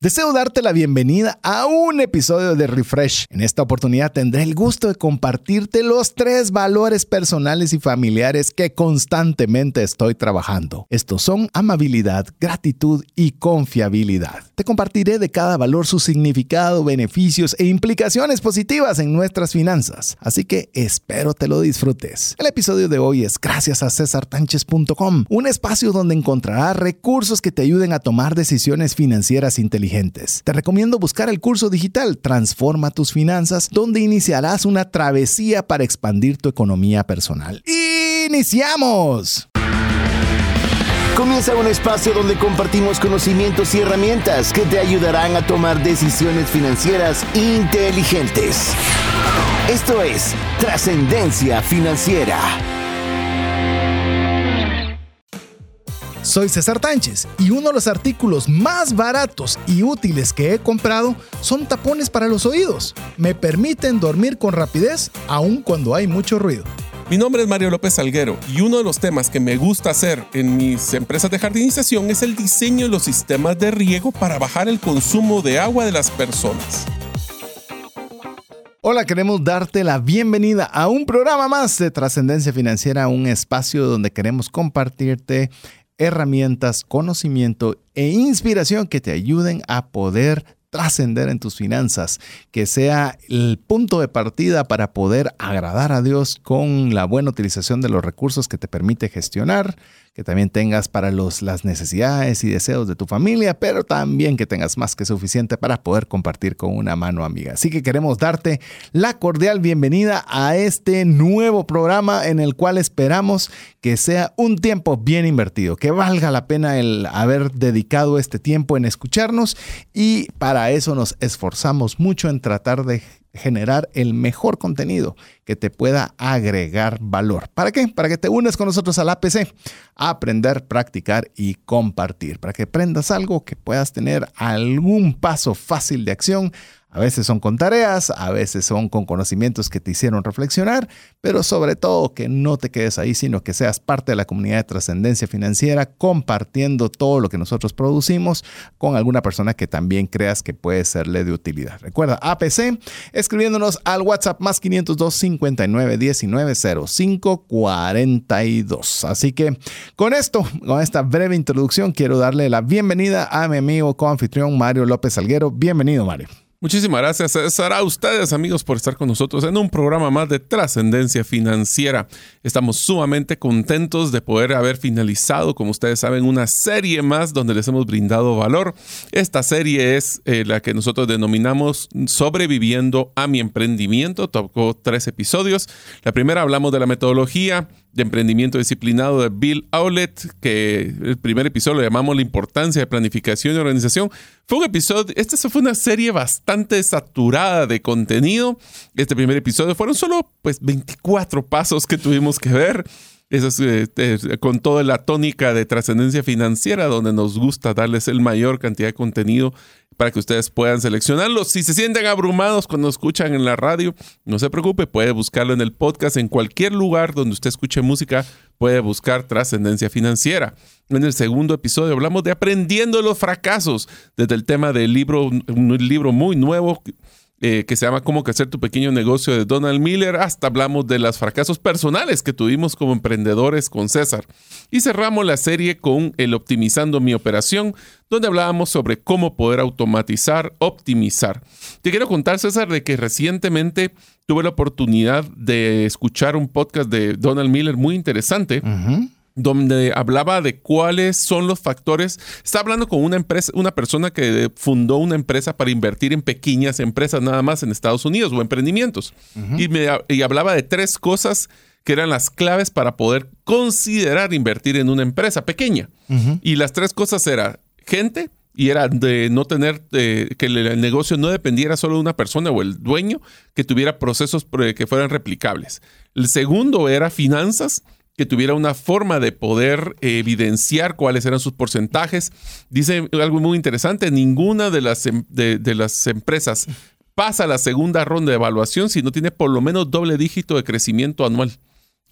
Deseo darte la bienvenida a un episodio de Refresh. En esta oportunidad tendré el gusto de compartirte los tres valores personales y familiares que constantemente estoy trabajando. Estos son amabilidad, gratitud y confiabilidad. Te compartiré de cada valor su significado, beneficios e implicaciones positivas en nuestras finanzas. Así que espero te lo disfrutes. El episodio de hoy es gracias a cesartanches.com, un espacio donde encontrarás recursos que te ayuden a tomar decisiones financieras inteligentes te recomiendo buscar el curso digital Transforma tus finanzas, donde iniciarás una travesía para expandir tu economía personal. ¡Iniciamos! Comienza un espacio donde compartimos conocimientos y herramientas que te ayudarán a tomar decisiones financieras inteligentes. Esto es Trascendencia Financiera. Soy César Tánchez y uno de los artículos más baratos y útiles que he comprado son tapones para los oídos. Me permiten dormir con rapidez aun cuando hay mucho ruido. Mi nombre es Mario López Salguero y uno de los temas que me gusta hacer en mis empresas de jardinización es el diseño de los sistemas de riego para bajar el consumo de agua de las personas. Hola, queremos darte la bienvenida a un programa más de Trascendencia Financiera, un espacio donde queremos compartirte herramientas, conocimiento e inspiración que te ayuden a poder trascender en tus finanzas, que sea el punto de partida para poder agradar a Dios con la buena utilización de los recursos que te permite gestionar, que también tengas para los, las necesidades y deseos de tu familia, pero también que tengas más que suficiente para poder compartir con una mano amiga. Así que queremos darte la cordial bienvenida a este nuevo programa en el cual esperamos que sea un tiempo bien invertido, que valga la pena el haber dedicado este tiempo en escucharnos y para eso nos esforzamos mucho en tratar de generar el mejor contenido que te pueda agregar valor. ¿Para qué? Para que te unes con nosotros al APC, a aprender, practicar y compartir, para que aprendas algo que puedas tener algún paso fácil de acción a veces son con tareas, a veces son con conocimientos que te hicieron reflexionar, pero sobre todo que no te quedes ahí, sino que seas parte de la comunidad de trascendencia financiera, compartiendo todo lo que nosotros producimos con alguna persona que también creas que puede serle de utilidad. Recuerda, APC, escribiéndonos al WhatsApp más 502 59 19 05 42. Así que con esto, con esta breve introducción, quiero darle la bienvenida a mi amigo co-anfitrión Mario López Salguero. Bienvenido, Mario. Muchísimas gracias, César, a ustedes, amigos, por estar con nosotros en un programa más de trascendencia financiera. Estamos sumamente contentos de poder haber finalizado, como ustedes saben, una serie más donde les hemos brindado valor. Esta serie es eh, la que nosotros denominamos Sobreviviendo a mi emprendimiento. Tocó tres episodios. La primera hablamos de la metodología de emprendimiento disciplinado de Bill Owlet, que el primer episodio lo llamamos la importancia de planificación y organización. Fue un episodio, esta fue una serie bastante saturada de contenido. Este primer episodio fueron solo pues 24 pasos que tuvimos que ver. Eso es, eh, con toda la tónica de trascendencia financiera, donde nos gusta darles el mayor cantidad de contenido para que ustedes puedan seleccionarlo. Si se sienten abrumados cuando escuchan en la radio, no se preocupe, puede buscarlo en el podcast, en cualquier lugar donde usted escuche música, puede buscar trascendencia financiera. En el segundo episodio hablamos de aprendiendo los fracasos, desde el tema del libro, un libro muy nuevo eh, que se llama Cómo crecer tu pequeño negocio de Donald Miller, hasta hablamos de los fracasos personales que tuvimos como emprendedores con César. Y cerramos la serie con el Optimizando mi operación, donde hablábamos sobre cómo poder automatizar, optimizar. Te quiero contar, César, de que recientemente tuve la oportunidad de escuchar un podcast de Donald Miller muy interesante donde hablaba de cuáles son los factores. Está hablando con una empresa, una persona que fundó una empresa para invertir en pequeñas empresas nada más en Estados Unidos o emprendimientos. y, me, y hablaba de tres cosas que eran las claves para poder considerar invertir en una empresa pequeña. Y las tres cosas eran gente, y era de no tener, que el negocio no dependiera solo de una persona o el dueño, que tuviera procesos que fueran replicables. El segundo era finanzas, que tuviera una forma de poder evidenciar cuáles eran sus porcentajes. Dice algo muy interesante, ninguna de las, em, de, las empresas pasa la segunda ronda de evaluación si no tiene por lo menos doble dígito de crecimiento anual.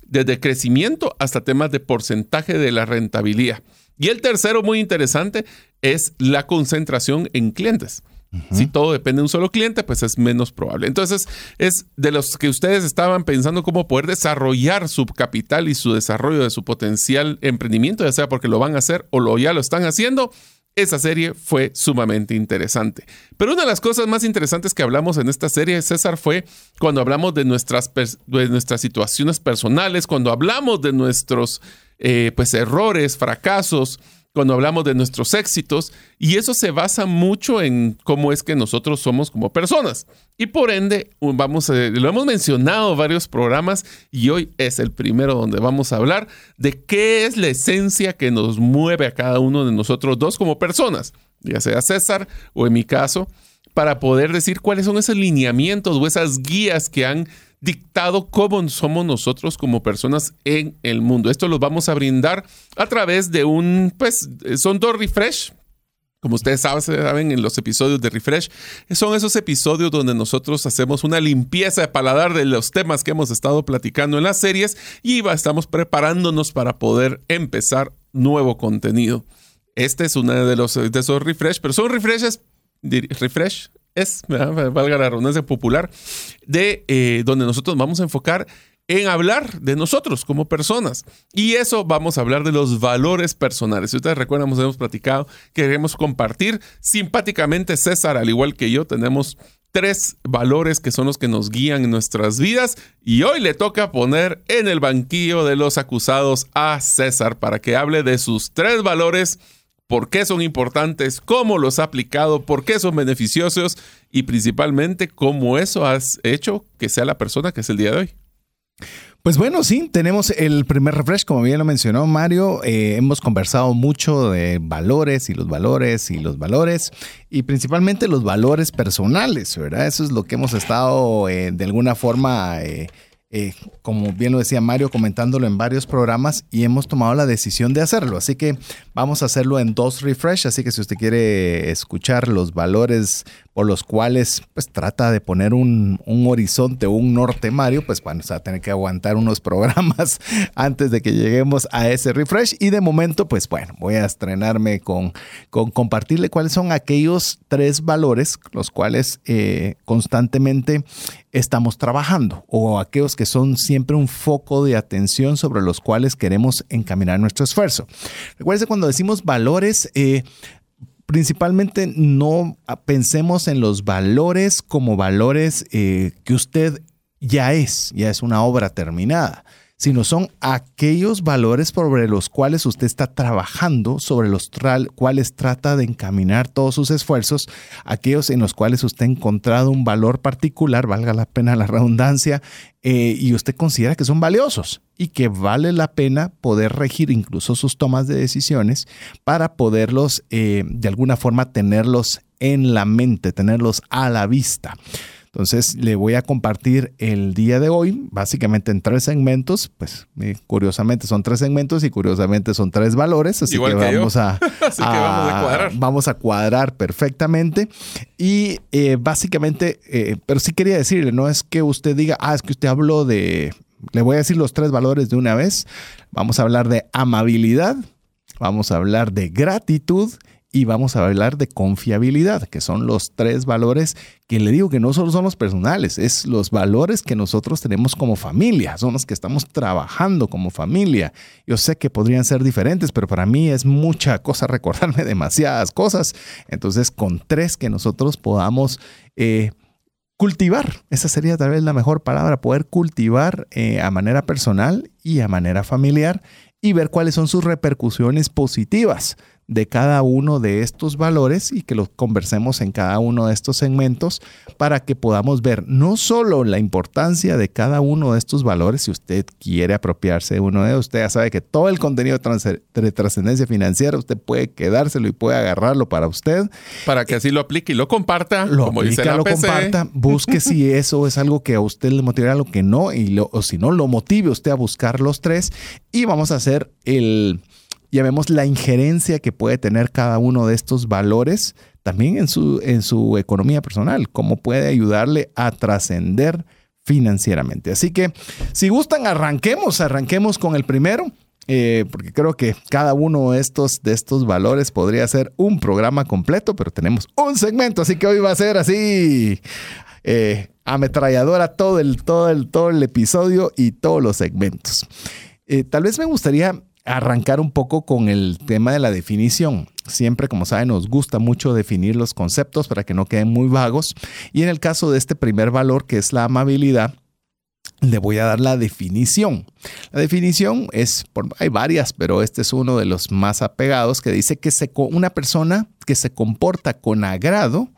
Desde crecimiento hasta temas de porcentaje de la rentabilidad. Y el tercero, muy interesante, es la concentración en clientes. Si todo depende de un solo cliente, pues es menos probable. Entonces, es de los que ustedes estaban pensando cómo poder desarrollar su capital y su desarrollo de su potencial emprendimiento, ya sea porque lo van a hacer o lo, ya lo están haciendo. Esa serie fue sumamente interesante. Pero una de las cosas más interesantes que hablamos en esta serie, César, fue cuando hablamos de nuestras, de nuestras situaciones personales, cuando hablamos de nuestros eh, pues, errores, fracasos, cuando hablamos de nuestros éxitos, y eso se basa mucho en cómo es que nosotros somos como personas. Y por ende, vamos lo hemos mencionado en varios programas y hoy es el primero donde vamos a hablar de qué es la esencia que nos mueve a cada uno de nosotros dos como personas, ya sea César o en mi caso, para poder decir cuáles son esos lineamientos o esas guías que han dictado cómo somos nosotros como personas en el mundo. Esto lo vamos a brindar a través de un, pues, son dos refresh. Como ustedes saben, en los episodios de Refresh, son esos episodios donde nosotros hacemos una limpieza de paladar de los temas que hemos estado platicando en las series y estamos preparándonos para poder empezar nuevo contenido. Este es uno de, los, de esos refresh, pero son refreshes, refresh, es, valga la redundancia popular, de eh, donde nosotros vamos a enfocar en hablar de nosotros como personas. Y eso vamos a hablar de los valores personales. Si ustedes recuerdan, hemos platicado, queremos compartir simpáticamente César, al igual que yo, tenemos tres valores que son los que nos guían en nuestras vidas y hoy le toca poner en el banquillo de los acusados a César para que hable de sus tres valores por qué son importantes, cómo los ha aplicado, por qué son beneficiosos y principalmente cómo eso has hecho que sea la persona que es el día de hoy. Pues bueno, sí, tenemos el primer refresh, como bien lo mencionó Mario. Eh, hemos conversado mucho de valores y los valores y los valores y principalmente los valores personales, ¿verdad? Eso es lo que hemos estado eh, de alguna forma eh, eh, como bien lo decía Mario, comentándolo en varios programas y hemos tomado la decisión de hacerlo. Así que vamos a hacerlo en dos refresh. Así que si usted quiere escuchar los valores por los cuales pues trata de poner un, un horizonte, un norte Mario, pues bueno, se va a tener que aguantar unos programas antes de que lleguemos a ese refresh. Y de momento, pues bueno, voy a estrenarme con, con compartirle cuáles son aquellos tres valores los cuales eh, constantemente estamos trabajando o aquellos que son siempre un foco de atención sobre los cuales queremos encaminar nuestro esfuerzo. Recuerde cuando decimos valores, eh, principalmente no pensemos en los valores como valores eh, que usted ya es, ya es una obra terminada sino son aquellos valores sobre los cuales usted está trabajando, sobre los cuales trata de encaminar todos sus esfuerzos, aquellos en los cuales usted ha encontrado un valor particular, valga la pena la redundancia, eh, y usted considera que son valiosos y que vale la pena poder regir incluso sus tomas de decisiones para poderlos eh, de alguna forma tenerlos en la mente, tenerlos a la vista. Entonces le voy a compartir el día de hoy, básicamente en tres segmentos, pues eh, curiosamente son tres segmentos y curiosamente son tres valores, así que, vamos, A, cuadrar. vamos a cuadrar perfectamente. Y eh, básicamente, eh, pero sí quería decirle, no es que usted diga, ah, es que usted habló de, le voy a decir los tres valores de una vez, vamos a hablar de amabilidad, vamos a hablar de gratitud y vamos a hablar de confiabilidad, que son los tres valores que le digo que no solo son los personales, es los valores que nosotros tenemos como familia, son los que estamos trabajando como familia. Yo sé que podrían ser diferentes, pero para mí es mucha cosa recordarme demasiadas cosas. Entonces, con tres que nosotros podamos... Eh, cultivar, esa sería tal vez la mejor palabra, poder cultivar eh, a manera personal y a manera familiar y ver cuáles son sus repercusiones positivas de cada uno de estos valores y que los conversemos en cada uno de estos segmentos para que podamos ver no solo la importancia de cada uno de estos valores, si usted quiere apropiarse de uno de ellos, usted ya sabe que todo el contenido de trascendencia financiera usted puede quedárselo y puede agarrarlo para usted. Para que así lo aplique y lo comparta. Lo como dice la lo comparta, busque si eso es algo que a usted le motivará, lo que no, y lo, o si no, lo motive usted a buscar los tres y vamos a hacer el ya vemos la injerencia que puede tener cada uno de estos valores también en su, en su economía personal, cómo puede ayudarle a trascender financieramente. Así que si gustan, arranquemos, arranquemos con el primero. eh, porque creo que cada uno de estos, de estos valores podría ser un programa completo, pero tenemos un segmento, así que hoy va a ser así. Eh, ametralladora todo el, todo, el, todo el episodio y todos los segmentos. Eh, tal vez me gustaría arrancar un poco con el tema de la definición. Siempre, como saben, nos gusta mucho definir los conceptos para que no queden muy vagos. Y en el caso de este primer valor, que es la amabilidad, le voy a dar la definición. La definición es, hay varias, pero este es uno de los más apegados que dice que una persona que se comporta con agrado,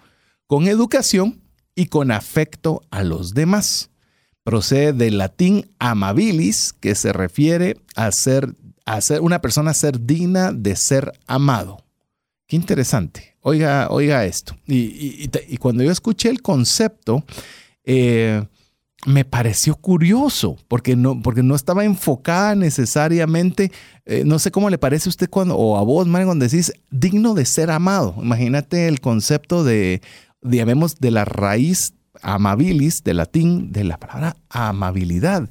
con educación y con afecto a los demás. Procede del latín amabilis, que se refiere a ser, a ser una persona ser digna de ser amado. Qué interesante. Oiga, oiga esto. Y, cuando yo escuché el concepto, eh, me pareció curioso, porque no, porque no estaba enfocada necesariamente, eh, no sé cómo le parece a usted cuando, o a vos, Mario, cuando decís digno de ser amado. Imagínate el concepto de, digamos, de la raíz amabilis, de latín, de la palabra amabilidad.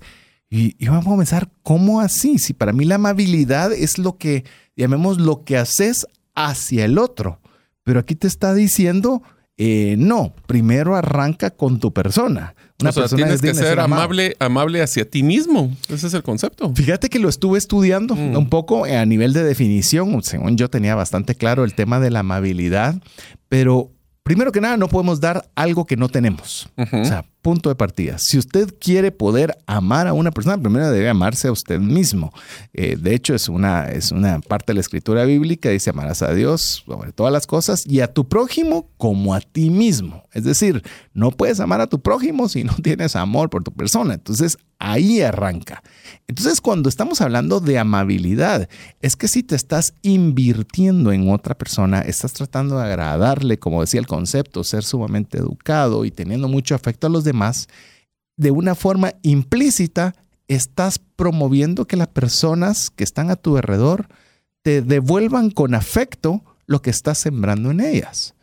Y, y, vamos a pensar, ¿cómo así? Si para mí la amabilidad es lo que, llamemos, lo que haces hacia el otro. Pero aquí te está diciendo, eh, no, primero arranca con tu persona. Una persona tienes que ser, amable, amable hacia ti mismo. Ese es el concepto. Fíjate que lo estuve estudiando mm. un poco a nivel de definición. Según yo tenía bastante claro el tema de la amabilidad, pero primero que nada no podemos dar algo que no tenemos. O sea, punto de partida. Si usted quiere poder amar a una persona, primero debe amarse a usted mismo. Eh, de hecho, es una, es una parte de la escritura bíblica, dice amarás a Dios sobre todas las cosas y a tu prójimo como a ti mismo. Es decir, no puedes amar a tu prójimo si no tienes amor por tu persona. Entonces, ahí arranca. Entonces, cuando estamos hablando de amabilidad, es que si te estás invirtiendo en otra persona, estás tratando de agradarle, como decía el concepto, ser sumamente educado y teniendo mucho afecto a los demás, de una forma implícita estás promoviendo que las personas que están a tu alrededor te devuelvan con afecto lo que estás sembrando en ellas.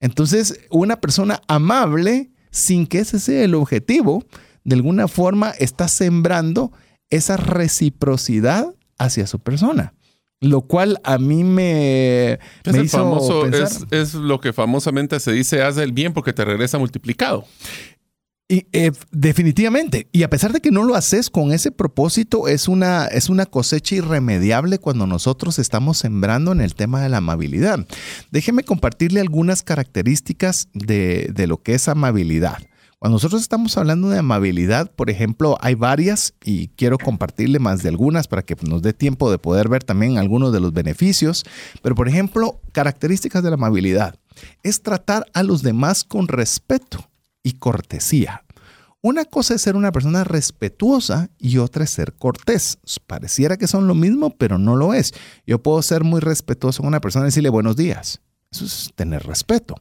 Entonces, una persona amable, sin que ese sea el objetivo, de alguna forma está sembrando esa reciprocidad hacia su persona. Lo cual a mí me, es famoso, Es, es, lo que famosamente se dice, haz el bien porque te regresa multiplicado. Y, eh, definitivamente. Y a pesar de que no lo haces con ese propósito, es una, es una cosecha irremediable cuando nosotros estamos sembrando en el tema de la amabilidad. Déjeme compartirle algunas características de, de lo que es amabilidad. Cuando nosotros estamos hablando de amabilidad, por ejemplo, hay varias y quiero compartirle más de algunas para que nos dé tiempo de poder ver también algunos de los beneficios. Pero, por ejemplo, características de la amabilidad es tratar a los demás con respeto y cortesía. Una cosa es ser una persona respetuosa y otra es ser cortés. Pareciera que son lo mismo, pero no lo es. Yo puedo ser muy respetuoso con una persona y decirle buenos días. Eso es tener respeto.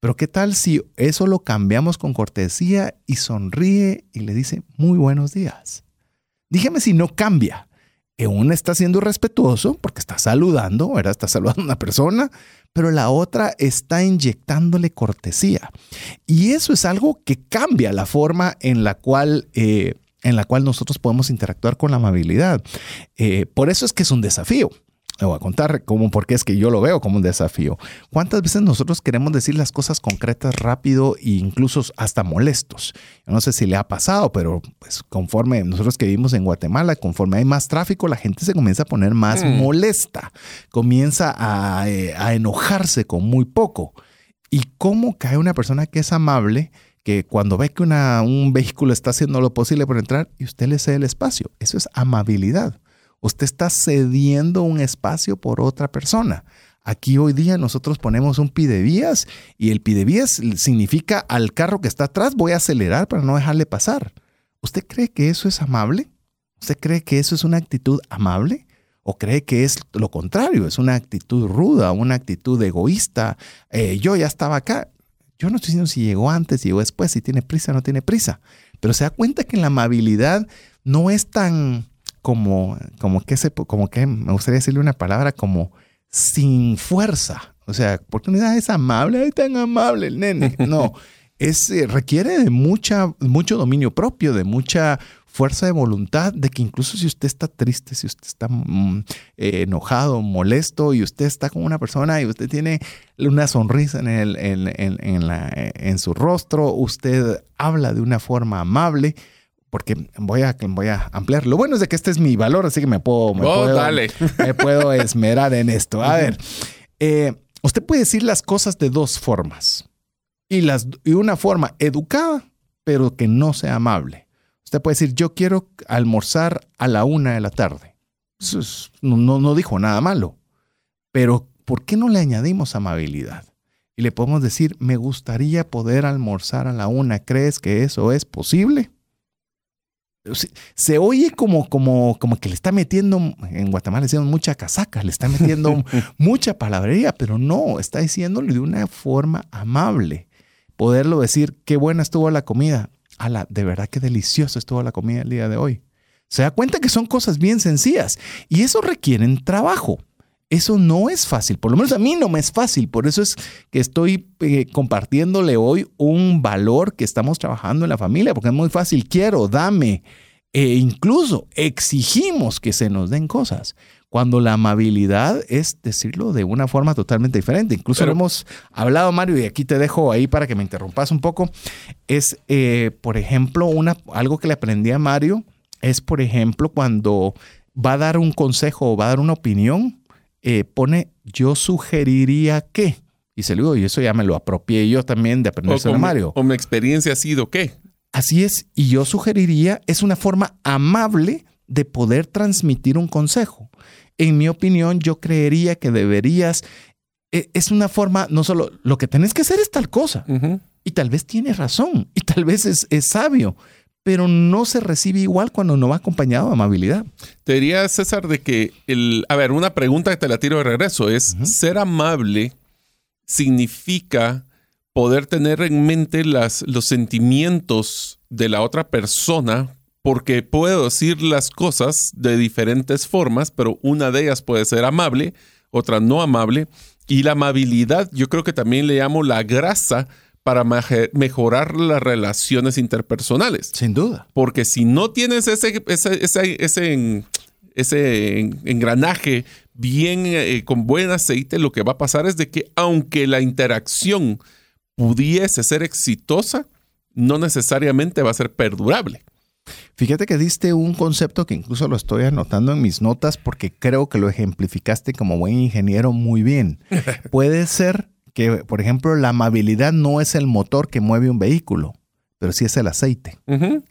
Pero ¿qué tal si eso lo cambiamos con cortesía y sonríe y le dice muy buenos días? Dígame si no cambia. Uno está siendo respetuoso porque está saludando, ¿verdad? Está saludando a una persona, pero la otra está inyectándole cortesía. Y eso es algo que cambia la forma en la cual... Eh, en la cual nosotros podemos interactuar con la amabilidad. Eh, por eso es que es un desafío. Le voy a contar cómo, porque es que yo lo veo como un desafío. ¿Cuántas veces nosotros queremos decir las cosas concretas rápido e incluso hasta molestos? Yo no sé si le ha pasado, pero pues conforme nosotros que vivimos en Guatemala, conforme hay más tráfico, la gente se comienza a poner más mm. molesta, comienza a, eh, a enojarse con muy poco. ¿Y cómo cae una persona que es amable? que cuando ve que una, un vehículo está haciendo lo posible por entrar y usted le cede el espacio. Eso es amabilidad. Usted está cediendo un espacio por otra persona. Aquí hoy día nosotros ponemos un pidevías y el pidevías significa al carro que está atrás voy a acelerar para no dejarle pasar. ¿Usted cree que eso es amable? ¿Usted cree que eso es una actitud amable? ¿O cree que es lo contrario? Es una actitud ruda, una actitud egoísta. Eh, yo ya estaba acá. Yo no estoy diciendo si llegó antes, si llegó después, si tiene prisa no tiene prisa. Pero se da cuenta que la amabilidad no es tan, como, como que se, como que me gustaría decirle una palabra como sin fuerza. O sea, oportunidad es amable, ay, tan amable el nene. No, es, eh, requiere de mucha, mucho dominio propio, de mucha fuerza de voluntad de que incluso si usted está triste, si usted está mm, eh, enojado, molesto y usted está con una persona y usted tiene una sonrisa en, el, en, en, la, en su rostro, usted habla de una forma amable, porque voy a, voy a ampliar. Lo bueno es de que este es mi valor, así que me puedo, me, oh, puedo, me puedo, esmerar en esto. A ver, eh, usted puede decir las cosas de dos formas. Y, las, y una forma educada, pero que no sea amable. Usted puede decir, yo quiero almorzar a la una de la tarde. no, no, no dijo nada malo. Pero, ¿por qué no le añadimos amabilidad? Y le podemos decir, me gustaría poder almorzar a la una. ¿Crees que eso es posible? Se oye como, como, como que le está metiendo, en Guatemala decimos mucha casaca, le está metiendo mucha palabrería, pero no, está diciéndole de una forma amable. Poderlo decir, qué buena estuvo la comida. Ala, de verdad que deliciosa estuvo la comida el día de hoy. Se da cuenta que son cosas bien sencillas y eso requieren trabajo. Eso no es fácil, por lo menos a mí no me es fácil, por eso es que estoy eh, compartiéndole hoy un valor que estamos trabajando en la familia, porque es muy fácil, quiero, dame, e incluso exigimos que se nos den cosas, cuando la amabilidad es decirlo de una forma totalmente diferente. Incluso lo hemos hablado, Mario, y aquí te dejo ahí para que me interrumpas un poco, es, eh, por ejemplo, una, algo que le aprendí a Mario, es, por ejemplo, cuando va a dar un consejo o va a dar una opinión, eh, pone yo sugeriría que. Y se lo digo, y eso ya me lo apropié yo también de aprender a Mario. O mi experiencia ha sido qué. Así es, y yo sugeriría, es una forma amable de poder transmitir un consejo. En mi opinión, yo creería que deberías, e, es una forma, no solo, lo que tenés que hacer es tal cosa, y tal vez tiene razón, y tal vez es, es sabio, pero no se recibe igual cuando no va acompañado de amabilidad. Te diría, César, de que, el, a ver, una pregunta que te la tiro de regreso es, ¿ser amable significa poder tener en mente las, los sentimientos de la otra persona? Porque puedo decir las cosas de diferentes formas, pero una de ellas puede ser amable, otra no amable. Y la amabilidad, yo creo que también le llamo la grasa para mejorar las relaciones interpersonales. Sin duda. Porque si no tienes ese, ese, ese, ese, engranaje bien eh, con buen aceite, lo que va a pasar es de que aunque la interacción pudiese ser exitosa, no necesariamente va a ser perdurable. Fíjate que diste un concepto que incluso lo estoy anotando en mis notas porque creo que lo ejemplificaste como buen ingeniero muy bien. Puede ser que, por ejemplo, la amabilidad no es el motor que mueve un vehículo, pero sí es el aceite.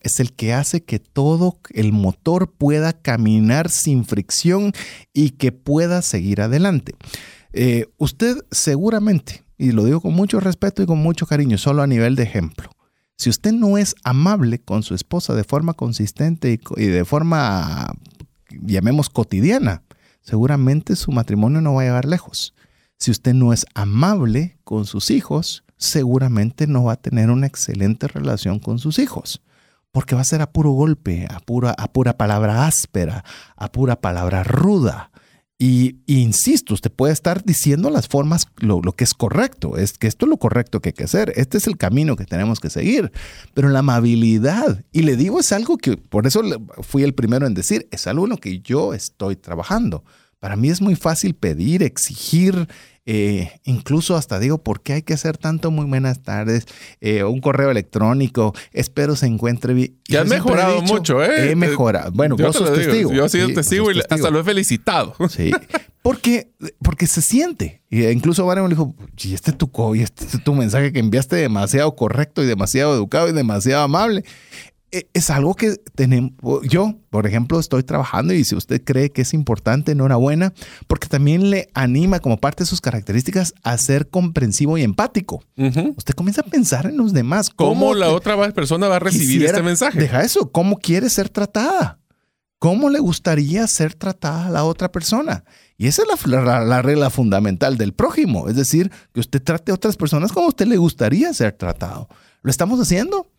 Es el que hace que todo el motor pueda caminar sin fricción y que pueda seguir adelante. Eh, usted seguramente, y lo digo con mucho respeto y con mucho cariño, solo a nivel de ejemplo, si usted no es amable con su esposa de forma consistente y de forma, llamemos, cotidiana, seguramente su matrimonio no va a llegar lejos. Si usted no es amable con sus hijos, seguramente no va a tener una excelente relación con sus hijos, porque va a ser a puro golpe, a pura, a pura palabra áspera, a pura palabra ruda. Y, insisto, usted puede estar diciendo las formas, lo, que es correcto, es que esto es lo correcto que hay que hacer, este es el camino que tenemos que seguir, pero la amabilidad, y le digo, es algo que, por eso fui el primero en decir, es algo en que yo estoy trabajando. Para mí es muy fácil pedir, exigir, eh, incluso hasta digo, ¿por qué hay que hacer tanto muy buenas tardes? Eh, un correo electrónico, espero se encuentre bien. Ya has mejorado mucho, ¿eh? He mejorado. Bueno, yo soy testigo. Yo he sido testigo y hasta lo he felicitado. Sí. Porque, porque se siente. Y incluso Varela me dijo, y este tu, y este tu mensaje que enviaste demasiado correcto y demasiado educado y demasiado amable. E, es algo que tenemos, yo, por ejemplo, estoy trabajando y si usted cree que es importante, enhorabuena, porque también le anima como parte de sus características a ser comprensivo y empático. Usted comienza a pensar en los demás. ¿Cómo, la otra persona va a recibir este mensaje? Deja eso, ¿cómo quiere ser tratada? ¿Cómo le gustaría ser tratada a la otra persona? Y esa es la, la, regla fundamental del prójimo, es decir, que usted trate a otras personas como a usted le gustaría ser tratado. ¿Lo estamos haciendo?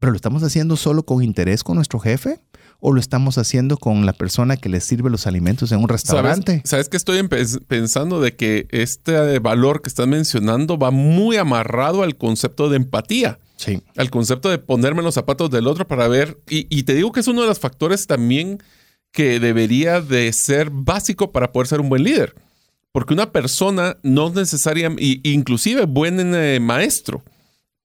¿Pero lo estamos haciendo solo con interés con nuestro jefe? ¿O lo estamos haciendo con la persona que le sirve los alimentos en un restaurante? ¿Sabes, que estoy pensando de que este valor que estás mencionando va muy amarrado al concepto de empatía? Sí. Al concepto de ponerme en los zapatos del otro para ver. Y, y te digo que es uno de los factores también que debería de ser básico para poder ser un buen líder. Porque una persona no necesariamente, inclusive buen eh, maestro,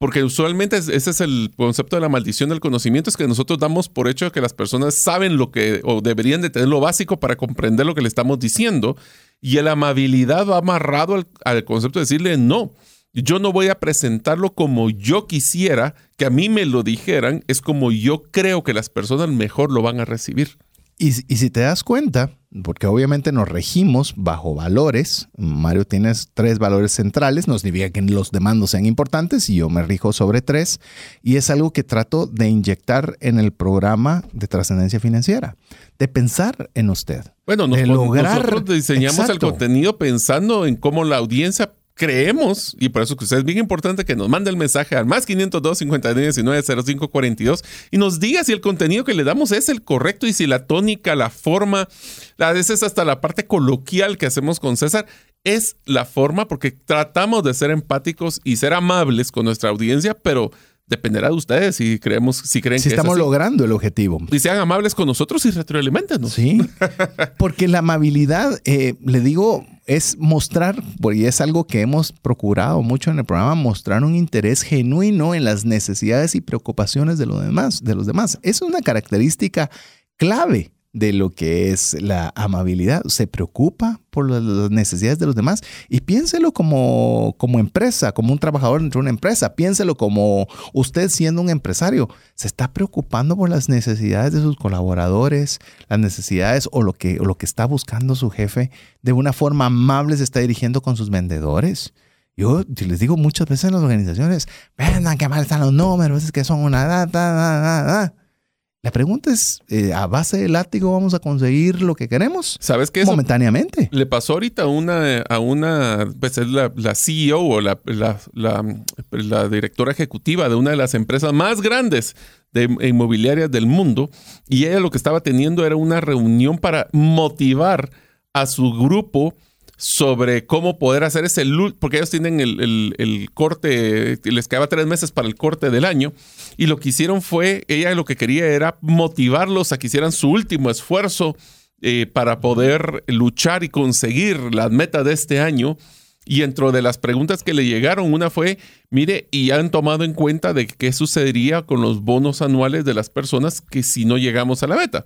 porque usualmente ese es el concepto de la maldición del conocimiento, es que nosotros damos por hecho que las personas saben lo que, o deberían de tener lo básico para comprender lo que le estamos diciendo, y la amabilidad va amarrado al, al concepto de decirle no. Yo no voy a presentarlo como yo quisiera que a mí me lo dijeran, es como yo creo que las personas mejor lo van a recibir. Y, si te das cuenta, porque obviamente nos regimos bajo valores, Mario tienes tres valores centrales, nos diría que los demandos sean importantes y yo me rijo sobre tres, y es algo que trato de inyectar en el programa de trascendencia financiera, de pensar en usted. Bueno, nosotros diseñamos el contenido pensando en cómo la audiencia creemos, y por eso que usted es bien importante que nos mande el mensaje al más 502 59 19 05 42 y nos diga si el contenido que le damos es el correcto y si la tónica, la forma, a veces hasta la parte coloquial que hacemos con César es la forma porque tratamos de ser empáticos y ser amables con nuestra audiencia, pero dependerá de ustedes si creemos, si creen si estamos logrando el objetivo. Y sean amables con nosotros y retroalimentan. Sí, porque la amabilidad, eh, le digo, es mostrar, y es algo que hemos procurado mucho en el programa, mostrar un interés genuino en las necesidades y preocupaciones de los demás. De los demás. Es una característica clave de lo que es la amabilidad. Se preocupa por las necesidades de los demás y piénselo como, como empresa, como un trabajador dentro de una empresa. Piénselo como usted siendo un empresario. Se está preocupando por las necesidades de sus colaboradores, las necesidades o lo que, lo que está buscando su jefe. De una forma amable se está dirigiendo con sus vendedores. Yo les digo muchas veces en las organizaciones, vendan que mal están los números, es que son una data, la pregunta es, eh, ¿a base de látigo vamos a conseguir lo que queremos? ¿Sabes qué? Momentáneamente. Le pasó ahorita a una, a una pues es la, CEO o la, la, directora ejecutiva de una de las empresas más grandes de inmobiliarias del mundo y ella lo que estaba teniendo era una reunión para motivar a su grupo sobre cómo poder hacer ese porque ellos tienen el, corte, les quedaba tres meses para el corte del año, y lo que hicieron fue, ella lo que quería era motivarlos a que hicieran su último esfuerzo eh, para poder luchar y conseguir las metas de este año. Y dentro de las preguntas que le llegaron, una fue, mire, y han tomado en cuenta de qué sucedería con los bonos anuales de las personas que si no llegamos a la meta.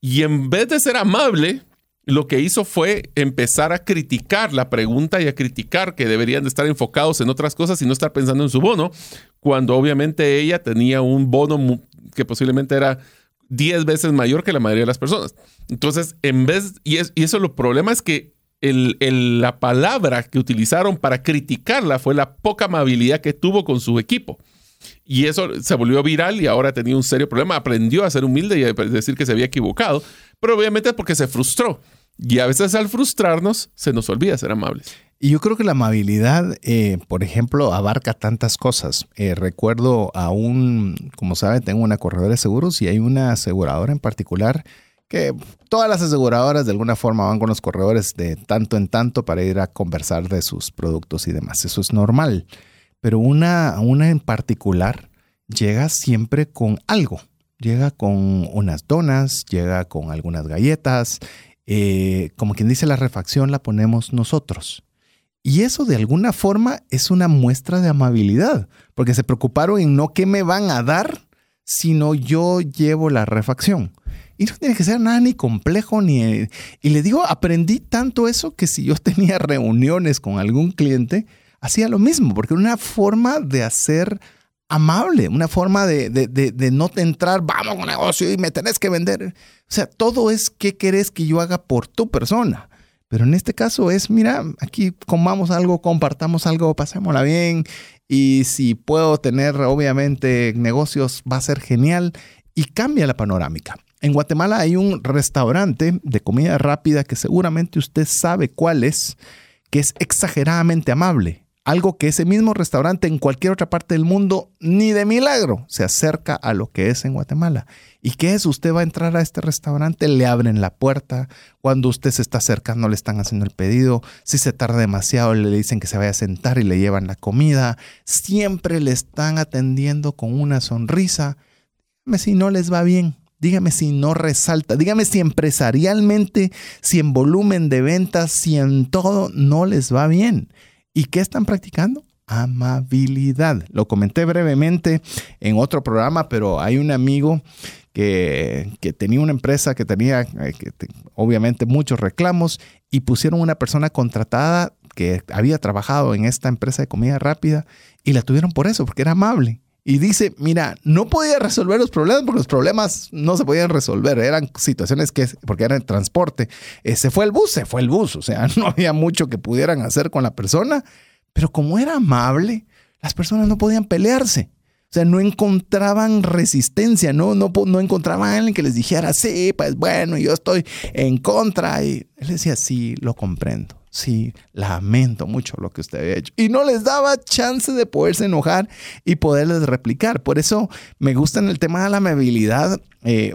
Y en vez de ser amable, lo que hizo fue empezar a criticar la pregunta y a criticar que deberían de estar enfocados en otras cosas y no estar pensando en su bono, cuando obviamente ella tenía un bono que posiblemente era 10 veces mayor que la mayoría de las personas. Entonces, en vez, y, es, y eso lo problema es que la palabra que utilizaron para criticarla fue la poca amabilidad que tuvo con su equipo. Y eso se volvió viral y ahora tenía un serio problema. Aprendió a ser humilde y a decir que se había equivocado, pero obviamente es porque se frustró. Y a veces al frustrarnos se nos olvida ser amables. Y yo creo que la amabilidad, eh, por ejemplo, abarca tantas cosas. Eh, recuerdo a un, como saben, tengo una corredora de seguros y hay una aseguradora en particular que todas las aseguradoras de alguna forma van con los corredores de tanto en tanto para ir a conversar de sus productos y demás. Eso es normal. Pero una, una en particular llega siempre con algo. Llega con unas donas, llega con algunas galletas eh, como quien dice, la refacción la ponemos nosotros. Y eso de alguna forma es una muestra de amabilidad, porque se preocuparon en no qué me van a dar, sino yo llevo la refacción. Y no tiene que ser nada ni complejo ni... Y le digo, aprendí tanto eso que si yo tenía reuniones con algún cliente, hacía lo mismo, porque era una forma de hacer amable, una forma de, de, de, no entrar, vamos con negocio y me tenés que vender. O sea, todo es qué querés que yo haga por tu persona. Pero en este caso es, mira, aquí comamos algo, compartamos algo, pasémosla bien. Y si puedo tener, obviamente, negocios, va a ser genial. Y cambia la panorámica. En Guatemala hay un restaurante de comida rápida que seguramente usted sabe cuál es, que es exageradamente amable Algo que ese mismo restaurante en cualquier otra parte del mundo ni de milagro se acerca a lo que es en Guatemala. ¿Y qué es? Usted va a entrar a este restaurante, le abren la puerta, cuando usted se está acercando le están haciendo el pedido, si se tarda demasiado le dicen que se vaya a sentar y le llevan la comida, siempre le están atendiendo con una sonrisa. Dígame si no les va bien, dígame si no resalta, dígame si empresarialmente, si en volumen de ventas, si en todo no les va bien. ¿Y qué están practicando? Amabilidad. Lo comenté brevemente en otro programa, pero hay un amigo que, tenía una empresa que tenía eh, obviamente muchos reclamos y pusieron una persona contratada que había trabajado en esta empresa de comida rápida y la tuvieron por eso, porque era amable. Y dice, mira, no podía resolver los problemas porque los problemas no se podían resolver. Eran situaciones que, porque era el transporte. Eh, se fue el bus, se fue el bus. O sea, no había mucho que pudieran hacer con la persona. Pero como era amable, las personas no podían pelearse. O sea, no encontraban resistencia, no, no, no encontraban a alguien que les dijera, sí, pues bueno, yo estoy en contra. Y él decía, sí, lo comprendo sí, lamento mucho lo que usted había hecho. Y no les daba chance de poderse enojar y poderles replicar. Por eso me gusta en el tema de la amabilidad. Eh,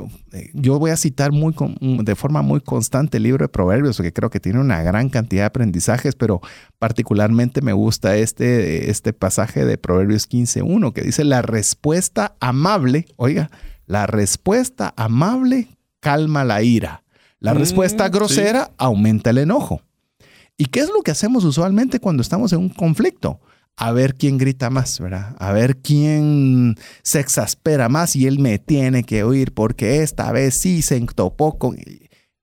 yo voy a citar muy, de forma muy constante el libro de Proverbios, porque creo que tiene una gran cantidad de aprendizajes, pero particularmente me gusta este, este pasaje de Proverbios 15.1 que dice, la respuesta amable, oiga, la respuesta amable calma la ira. La mm, respuesta grosera aumenta el enojo. ¿Y qué es lo que hacemos usualmente cuando estamos en un conflicto? A ver quién grita más, ¿verdad? A ver quién se exaspera más y él me tiene que oír porque esta vez sí se entopó con...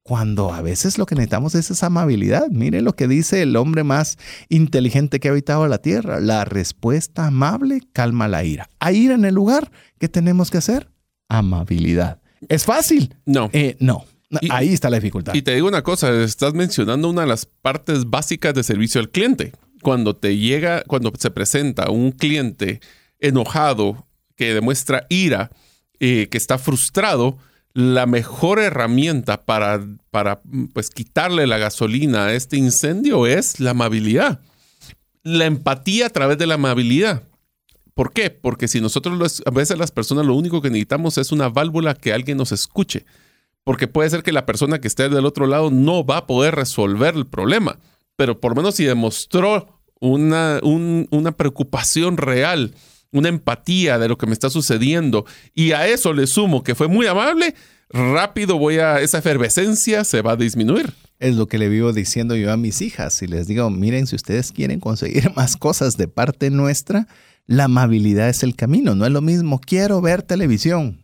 Cuando a veces lo que necesitamos es esa amabilidad. Mire lo que dice el hombre más inteligente que ha habitado la tierra. La respuesta amable calma la ira. ¿Hay ira en el lugar? ¿Qué tenemos que hacer? Amabilidad. ¿Es fácil? No. Eh, no. Ahí está la dificultad. Y te digo una cosa, estás mencionando una de las partes básicas de servicio al cliente. Cuando te llega, cuando se presenta un cliente enojado que demuestra ira, eh, que está frustrado, la mejor herramienta para, para pues, quitarle la gasolina a este incendio es la amabilidad. La empatía a través de la amabilidad. ¿Por qué? Porque si nosotros a veces las personas lo único que necesitamos es una válvula que alguien nos escuche porque puede ser que la persona que esté del otro lado no va a poder resolver el problema, pero por lo menos si demostró una, una preocupación real, una empatía de lo que me está sucediendo, y a eso le sumo que fue muy amable, rápido voy a, esa efervescencia se va a disminuir. Es lo que le vivo diciendo yo a mis hijas y les digo, miren, si ustedes quieren conseguir más cosas de parte nuestra, la amabilidad es el camino, no es lo mismo, quiero ver televisión,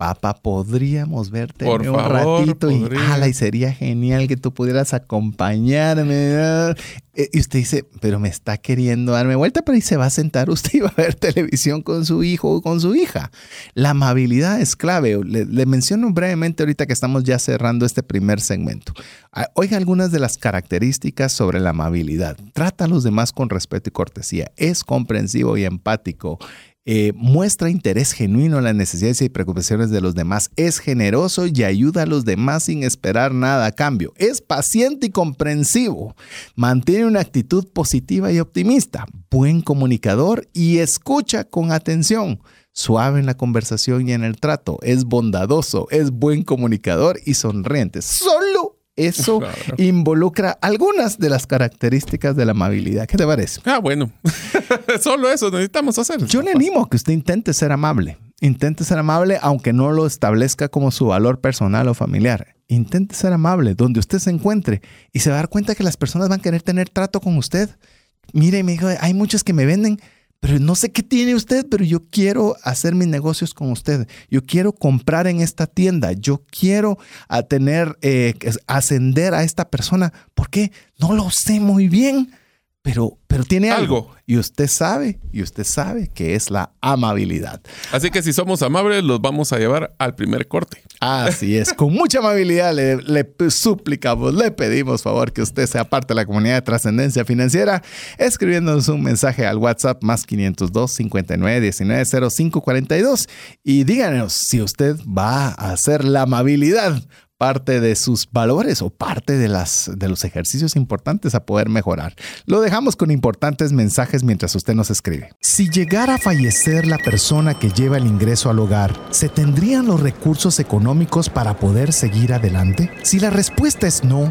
Papá, podríamos verte un ratito y, y sería genial que tú pudieras acompañarme. Eh, y usted dice, pero me está queriendo darme vuelta, pero ahí se va a sentar usted y va a ver televisión con su hijo o con su hija. La amabilidad es clave. Le, le menciono brevemente ahorita que estamos ya cerrando este primer segmento. Ah, oiga algunas de las características sobre la amabilidad. Trata a los demás con respeto y cortesía. Es comprensivo y empático eh, muestra interés genuino en las necesidades y preocupaciones de los demás, es generoso y ayuda a los demás sin esperar nada a cambio, es paciente y comprensivo, mantiene una actitud positiva y optimista, buen comunicador y escucha con atención. Suave en la conversación y en el trato, es bondadoso, es buen comunicador y sonriente. Solo eso involucra algunas de las características de la amabilidad. ¿Qué te parece? Ah, bueno. Solo eso necesitamos hacer. Yo le animo a que usted intente ser amable. Intente ser amable aunque no lo establezca como su valor personal o familiar. Intente ser amable donde usted se encuentre y se va a dar cuenta que las personas van a querer tener trato con usted. Mire, me dijo, hay muchos que me venden pero no sé qué tiene usted, pero yo quiero hacer mis negocios con usted. Yo quiero comprar en esta tienda. Yo quiero a tener, eh, ascender a esta persona. ¿Por qué? No lo sé muy bien, pero, pero tiene algo. Y usted sabe, y usted sabe que es la amabilidad. Así que si somos amables, los vamos a llevar al primer corte. Así es, con mucha amabilidad le, le, suplicamos, le pedimos favor que usted sea parte de la comunidad de trascendencia financiera, escribiéndonos un mensaje al WhatsApp más 502 59 19 05 42 y díganos si usted va a hacer la amabilidad parte de sus valores o parte de, las, de los ejercicios importantes a poder mejorar. Lo dejamos con importantes mensajes mientras usted nos escribe. Si llegara a fallecer la persona que lleva el ingreso al hogar, ¿se tendrían los recursos económicos para poder seguir adelante? Si la respuesta es no,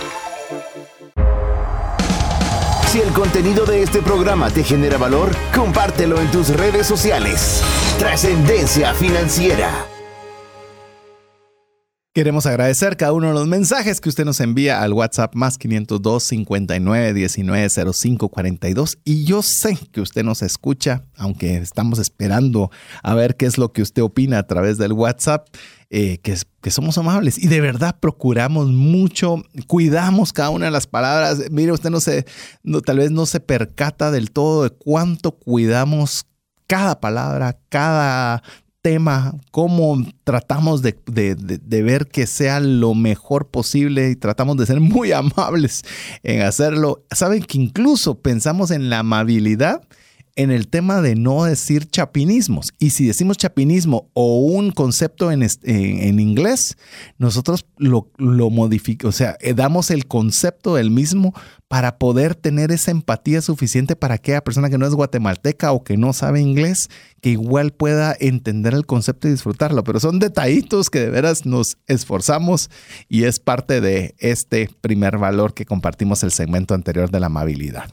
Si el contenido de este programa te genera valor, compártelo en tus redes sociales. Trascendencia financiera. Queremos agradecer cada uno de los mensajes que usted nos envía al WhatsApp más 502 59 19 05 42 y yo sé que usted nos escucha, aunque estamos esperando a ver qué es lo que usted opina a través del WhatsApp. Eh, que, que, somos amables y de verdad procuramos mucho, cuidamos cada una de las palabras. Mire, usted no se, no, tal vez no se percata del todo de cuánto cuidamos cada palabra, cada tema, cómo tratamos de, de, ver que sea lo mejor posible y tratamos de ser muy amables en hacerlo. Saben que incluso pensamos en la amabilidad en el tema de no decir chapinismos. Y si decimos chapinismo o un concepto en, en, inglés, nosotros lo, lo modificamos, o sea, eh, damos el concepto del mismo para poder tener esa empatía suficiente para que aquella persona que no es guatemalteca o que no sabe inglés, que igual pueda entender el concepto y disfrutarlo. Pero son detallitos que de veras nos esforzamos y es parte de este primer valor que compartimos el segmento anterior de la amabilidad.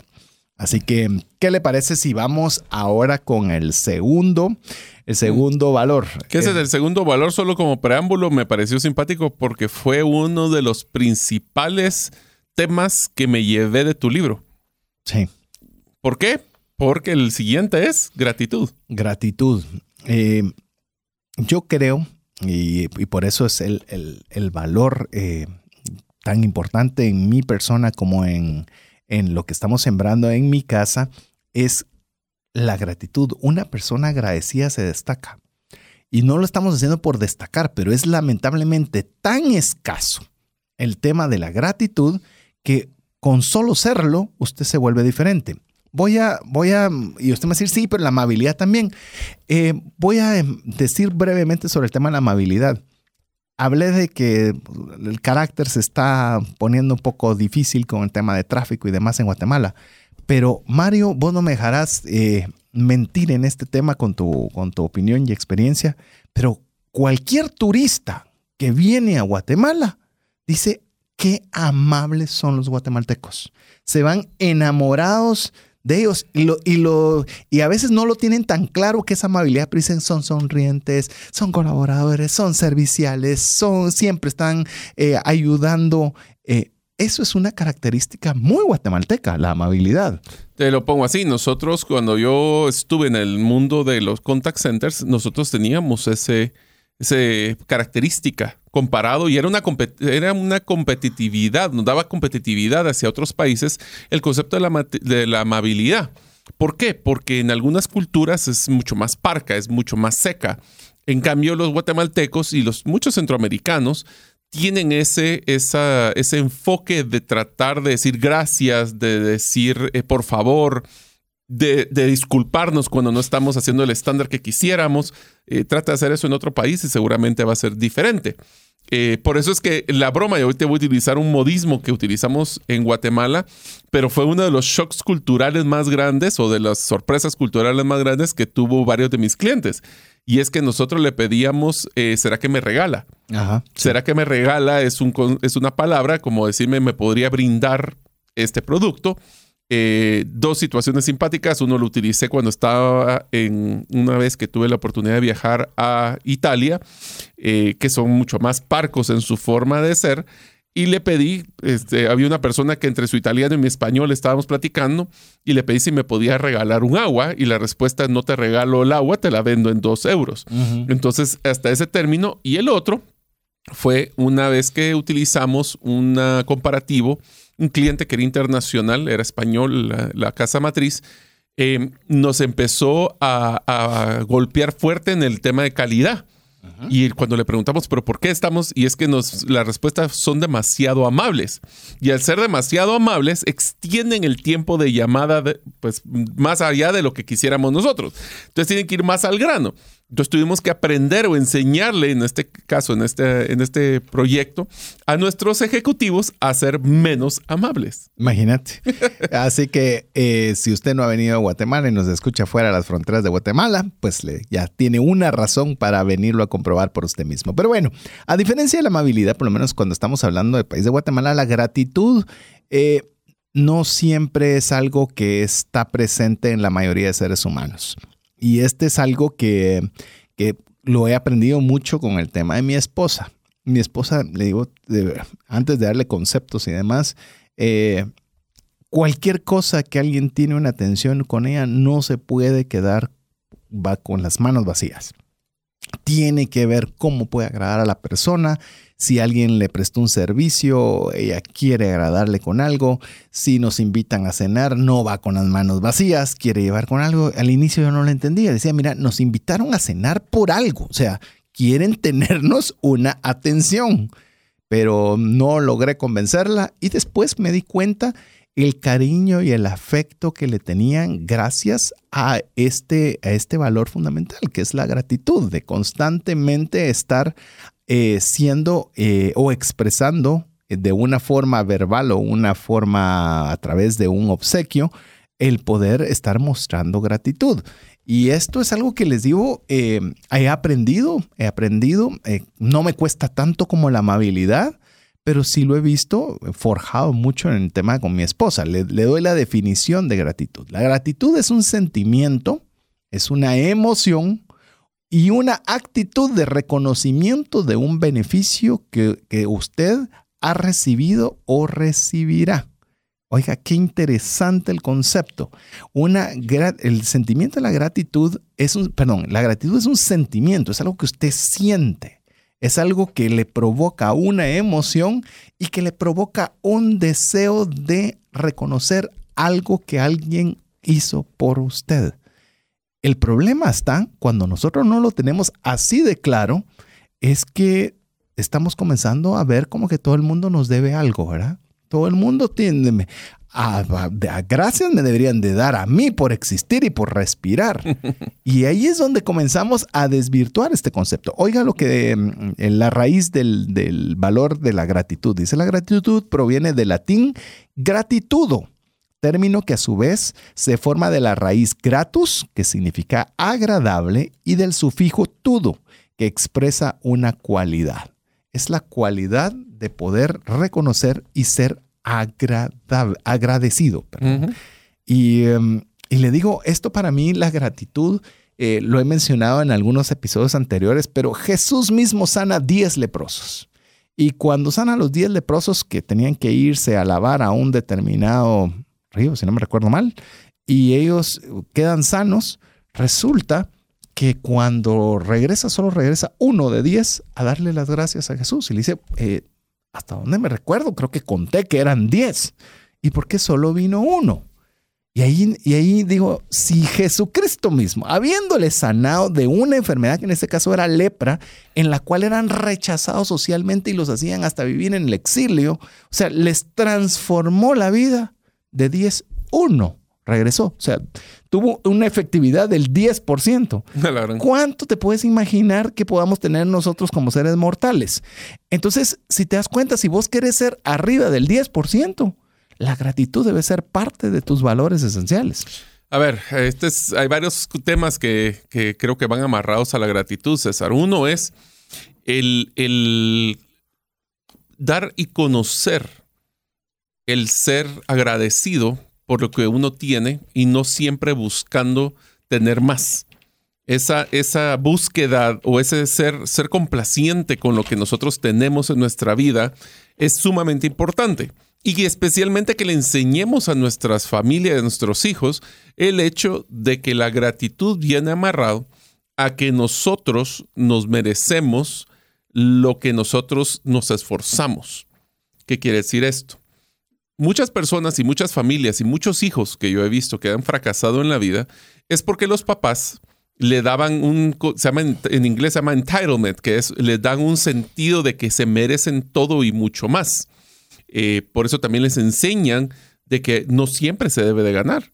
Así que, ¿qué le parece si vamos ahora con el segundo, el segundo valor? Que ese es el segundo valor, solo como preámbulo, me pareció simpático porque fue uno de los principales temas que me llevé de tu libro. Sí. ¿Por qué? Porque el siguiente es gratitud. Gratitud. Eh, yo creo, y, por eso es el, valor eh, tan importante en mi persona como en en lo que estamos sembrando en mi casa es la gratitud. Una persona agradecida se destaca. Y no lo estamos haciendo por destacar, pero es lamentablemente tan escaso el tema de la gratitud que con solo serlo usted se vuelve diferente. Voy a, voy a, y usted me va a decir, sí, pero la amabilidad también. Eh, voy a decir brevemente sobre el tema de la amabilidad hablé de que el carácter se está poniendo un poco difícil con el tema de tráfico y demás en Guatemala. Pero Mario, vos no me dejarás eh, mentir en este tema con tu, con tu opinión y experiencia, pero cualquier turista que viene a Guatemala dice qué amables son los guatemaltecos. Se van enamorados de ellos y, lo, y, lo, y a veces no lo tienen tan claro que esa amabilidad, pero dicen son sonrientes, son colaboradores, son serviciales, son, siempre están eh, ayudando. Eh, eso es una característica muy guatemalteca, la amabilidad. Te lo pongo así, nosotros cuando yo estuve en el mundo de los contact centers, nosotros teníamos ese, ese característica comparado y era una, era una competitividad, nos daba competitividad hacia otros países el concepto de la, de la amabilidad. ¿Por qué? Porque en algunas culturas es mucho más parca, es mucho más seca. En cambio, los guatemaltecos y los muchos centroamericanos tienen ese, ese enfoque de tratar de decir gracias, de decir eh, por favor, de, disculparnos cuando no estamos haciendo el estándar que quisiéramos. Eh, trata de hacer eso en otro país y seguramente va a ser diferente. Eh, por eso es que la broma, y hoy te voy a utilizar un modismo que utilizamos en Guatemala, pero fue uno de los shocks culturales más grandes o de las sorpresas culturales más grandes que tuvo varios de mis clientes. Y es que nosotros le pedíamos, eh, ¿será que me regala? ¿Será que me regala? Es, un, es una palabra como decirme, me podría brindar este producto. Eh, dos situaciones simpáticas. Uno lo utilicé cuando estaba en una vez que tuve la oportunidad de viajar a Italia, eh, que son mucho más parcos en su forma de ser. y le pedí, este, había una persona que entre su italiano y mi español estábamos platicando y le pedí si me podía regalar un agua y la respuesta no te regalo el agua, te la vendo en dos euros. Entonces, hasta ese término. Y el otro fue una vez que utilizamos un comparativo, un cliente que era internacional, era español, la, casa matriz, eh, nos empezó a golpear fuerte en el tema de calidad y cuando le preguntamos, ¿pero por qué estamos? Y es que nos, las respuestas son demasiado amables. Y al ser demasiado amables, extienden el tiempo de llamada pues, más allá de lo que quisiéramos nosotros. Entonces tienen que ir más al grano. Entonces tuvimos que aprender o enseñarle, en este caso, en este, en este proyecto, a nuestros ejecutivos a ser menos amables. Imagínate. Así que eh, si usted no ha venido a Guatemala y nos escucha fuera de las fronteras de Guatemala, pues le, ya tiene una razón para venirlo a comprobar por usted mismo. Pero bueno, a diferencia de la amabilidad, por lo menos cuando estamos hablando del país de Guatemala, la gratitud... Eh, no siempre es algo que está presente en la mayoría de seres humanos. Y este es algo que, lo he aprendido mucho con el tema de mi esposa. Mi esposa, le digo, antes de darle conceptos y demás, eh, cualquier cosa que alguien tiene una atención con ella no se puede quedar va con las manos vacías. Tiene que ver cómo puede agradar a la persona, si alguien le prestó un servicio, ella quiere agradarle con algo. Si nos invitan a cenar, no va con las manos vacías, quiere llevar con algo. Al inicio yo no lo entendía. Decía, mira, nos invitaron a cenar por algo. O sea, quieren tenernos una atención. Pero no logré convencerla y después me di cuenta el cariño y el afecto que le tenían gracias a este, a este valor fundamental, que es la gratitud, de constantemente estar eh, siendo eh, o expresando de una forma verbal o una forma a través de un obsequio el poder estar mostrando gratitud. Y esto es algo que les digo, eh, he aprendido, he aprendido, no me cuesta tanto como la amabilidad, pero sí lo he visto forjado mucho en el tema con mi esposa. le doy la definición de gratitud. La gratitud es un sentimiento, es una emoción y una actitud de reconocimiento de un beneficio que, usted ha recibido o recibirá. Oiga, qué interesante el concepto. Una, el sentimiento de la gratitud es un, perdón, la gratitud es un sentimiento, es algo que usted siente, es algo que le provoca una emoción y que le provoca un deseo de reconocer algo que alguien hizo por usted. El problema está cuando nosotros no lo tenemos así de claro, es que estamos comenzando a ver como que todo el mundo nos debe algo, ¿verdad? Todo el mundo tiene, a, gracias me deberían de dar a mí por existir y por respirar. y ahí es donde comenzamos a desvirtuar este concepto. Oiga lo que mm, la raíz del, del valor de la gratitud. Dice, la gratitud proviene del latín gratitudo término que a su vez se forma de la raíz gratus, que significa agradable, y del sufijo tudo, que expresa una cualidad. Es la cualidad de poder reconocer y ser agradecido. Em, y, le digo, esto para mí, la gratitud, eh, lo he mencionado en algunos episodios anteriores, pero Jesús mismo sana 10 leprosos. Y cuando sana a los 10 leprosos que tenían que irse a lavar a un determinado río, si no me recuerdo mal, y ellos quedan sanos, resulta que cuando regresa, solo regresa uno de diez a darle las gracias a Jesús. Y le dice, eh, ¿hasta dónde me recuerdo? Creo que conté que eran diez. ¿Y por qué solo vino uno? Y ahí, y ahí digo, si Jesucristo mismo, habiéndole sanado de una enfermedad que en este caso era lepra, en la cual eran rechazados socialmente y los hacían hasta vivir en el exilio, o sea, les transformó la vida, de 10, 1 regresó. O sea, tuvo una efectividad del 10%. ¿Cuánto te puedes imaginar que podamos tener nosotros como seres mortales? Entonces, si te das cuenta, si vos querés ser arriba del 10%, la gratitud debe ser parte de tus valores esenciales. A ver, este hay varios temas que, creo que van amarrados a la gratitud, César. Uno es el, el dar y conocer el ser agradecido por lo que uno tiene y no siempre buscando tener más. esa, esa búsqueda o ese ser, ser complaciente con lo que nosotros tenemos en nuestra vida es sumamente importante. Y especialmente que le enseñemos a nuestras familias, a nuestros hijos, el hecho de que la gratitud viene amarrado a que nosotros nos merecemos lo que nosotros nos esforzamos. ¿Qué quiere decir esto? Muchas personas y muchas familias y muchos hijos que yo he visto que han fracasado en la vida es porque los papás le daban un, se llama, en inglés se llama entitlement, que es, le dan un sentido de que se merecen todo y mucho más. Eh, por eso también les enseñan de que no siempre se debe de ganar.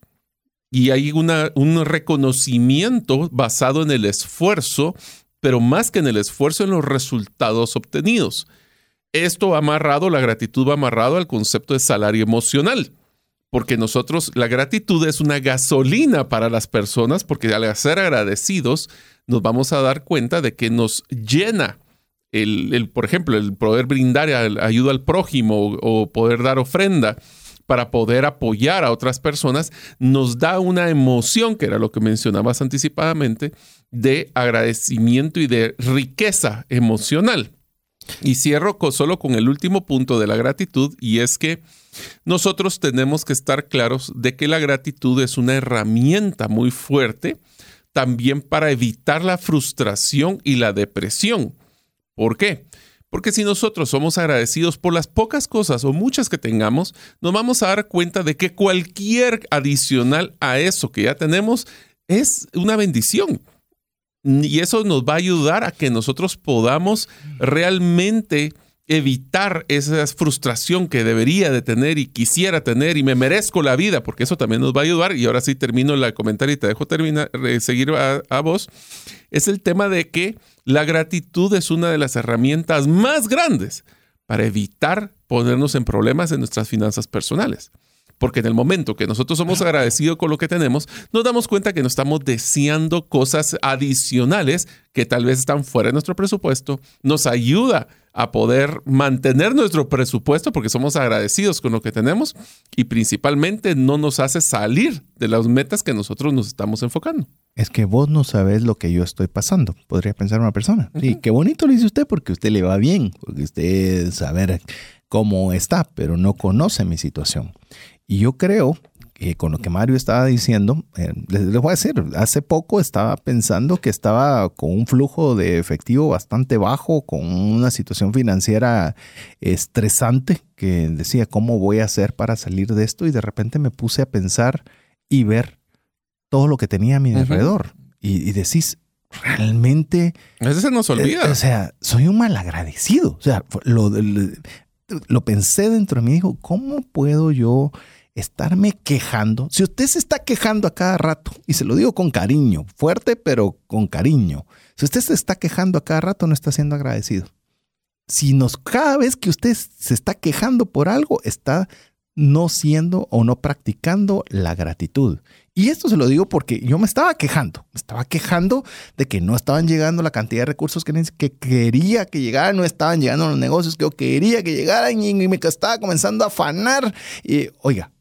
Y hay un reconocimiento basado en el esfuerzo, pero más que en el esfuerzo, en los resultados obtenidos. Esto va amarrado, la gratitud va amarrado al concepto de salario emocional porque nosotros, la gratitud es una gasolina para las personas, porque al ser agradecidos nos vamos a dar cuenta de que nos llena el, por ejemplo, el poder brindar ayuda al prójimo o poder dar ofrenda para poder apoyar a otras personas, nos da una emoción, que era lo que mencionabas anticipadamente, de agradecimiento y de riqueza emocional. Y cierro solo con el último punto de la gratitud, y es que nosotros tenemos que estar claros de que la gratitud es una herramienta muy fuerte también para evitar la frustración y la depresión. ¿Por qué? Porque si nosotros somos agradecidos por las pocas cosas o muchas que tengamos, nos vamos a dar cuenta de que cualquier adicional a eso que ya tenemos es una bendición. Y eso nos va a ayudar a que nosotros podamos realmente evitar esa frustración que debería de tener y quisiera tener y me merezco la vida, porque eso también nos va a ayudar. Y ahora sí termino el comentario y te dejo terminar, eh, seguir a, a vos. Es el tema de que la gratitud es una de las herramientas más grandes para evitar ponernos en problemas en nuestras finanzas personales. Porque en el momento que nosotros somos agradecidos con lo que tenemos, nos damos cuenta que nos estamos deseando cosas adicionales que tal vez están fuera de nuestro presupuesto. Nos ayuda a poder mantener nuestro presupuesto porque somos agradecidos con lo que tenemos y principalmente no nos hace salir de las metas que nosotros nos estamos enfocando. Es que vos no sabes lo que yo estoy pasando, podría pensar una persona. Sí, qué bonito lo dice usted porque usted le va bien, porque usted sabe cómo está, pero no conoce mi situación. Y yo creo que con lo que Mario estaba diciendo, eh, les, voy a decir, hace poco estaba pensando que estaba con un flujo de efectivo bastante bajo, con una situación financiera estresante, que decía, ¿cómo voy a hacer para salir de esto? Y de repente me puse a pensar y ver todo lo que tenía a mi alrededor. Y, decís, realmente... Eso se nos olvida. Eh, o sea, soy un malagradecido. O sea, lo, lo pensé dentro de mí, dijo, ¿cómo puedo yo estarme quejando? Si usted se está quejando a cada rato, y se lo digo con cariño, fuerte, pero con cariño, si usted se está quejando a cada rato, no está siendo agradecido. Si nos, cada vez que usted se está quejando por algo, está no siendo o no practicando la gratitud. Y esto se lo digo porque yo me estaba quejando, me estaba quejando de que no estaban llegando la cantidad de recursos que, que quería que llegaran, no estaban llegando los negocios que yo quería que llegaran y, me estaba comenzando a afanar. Y oiga,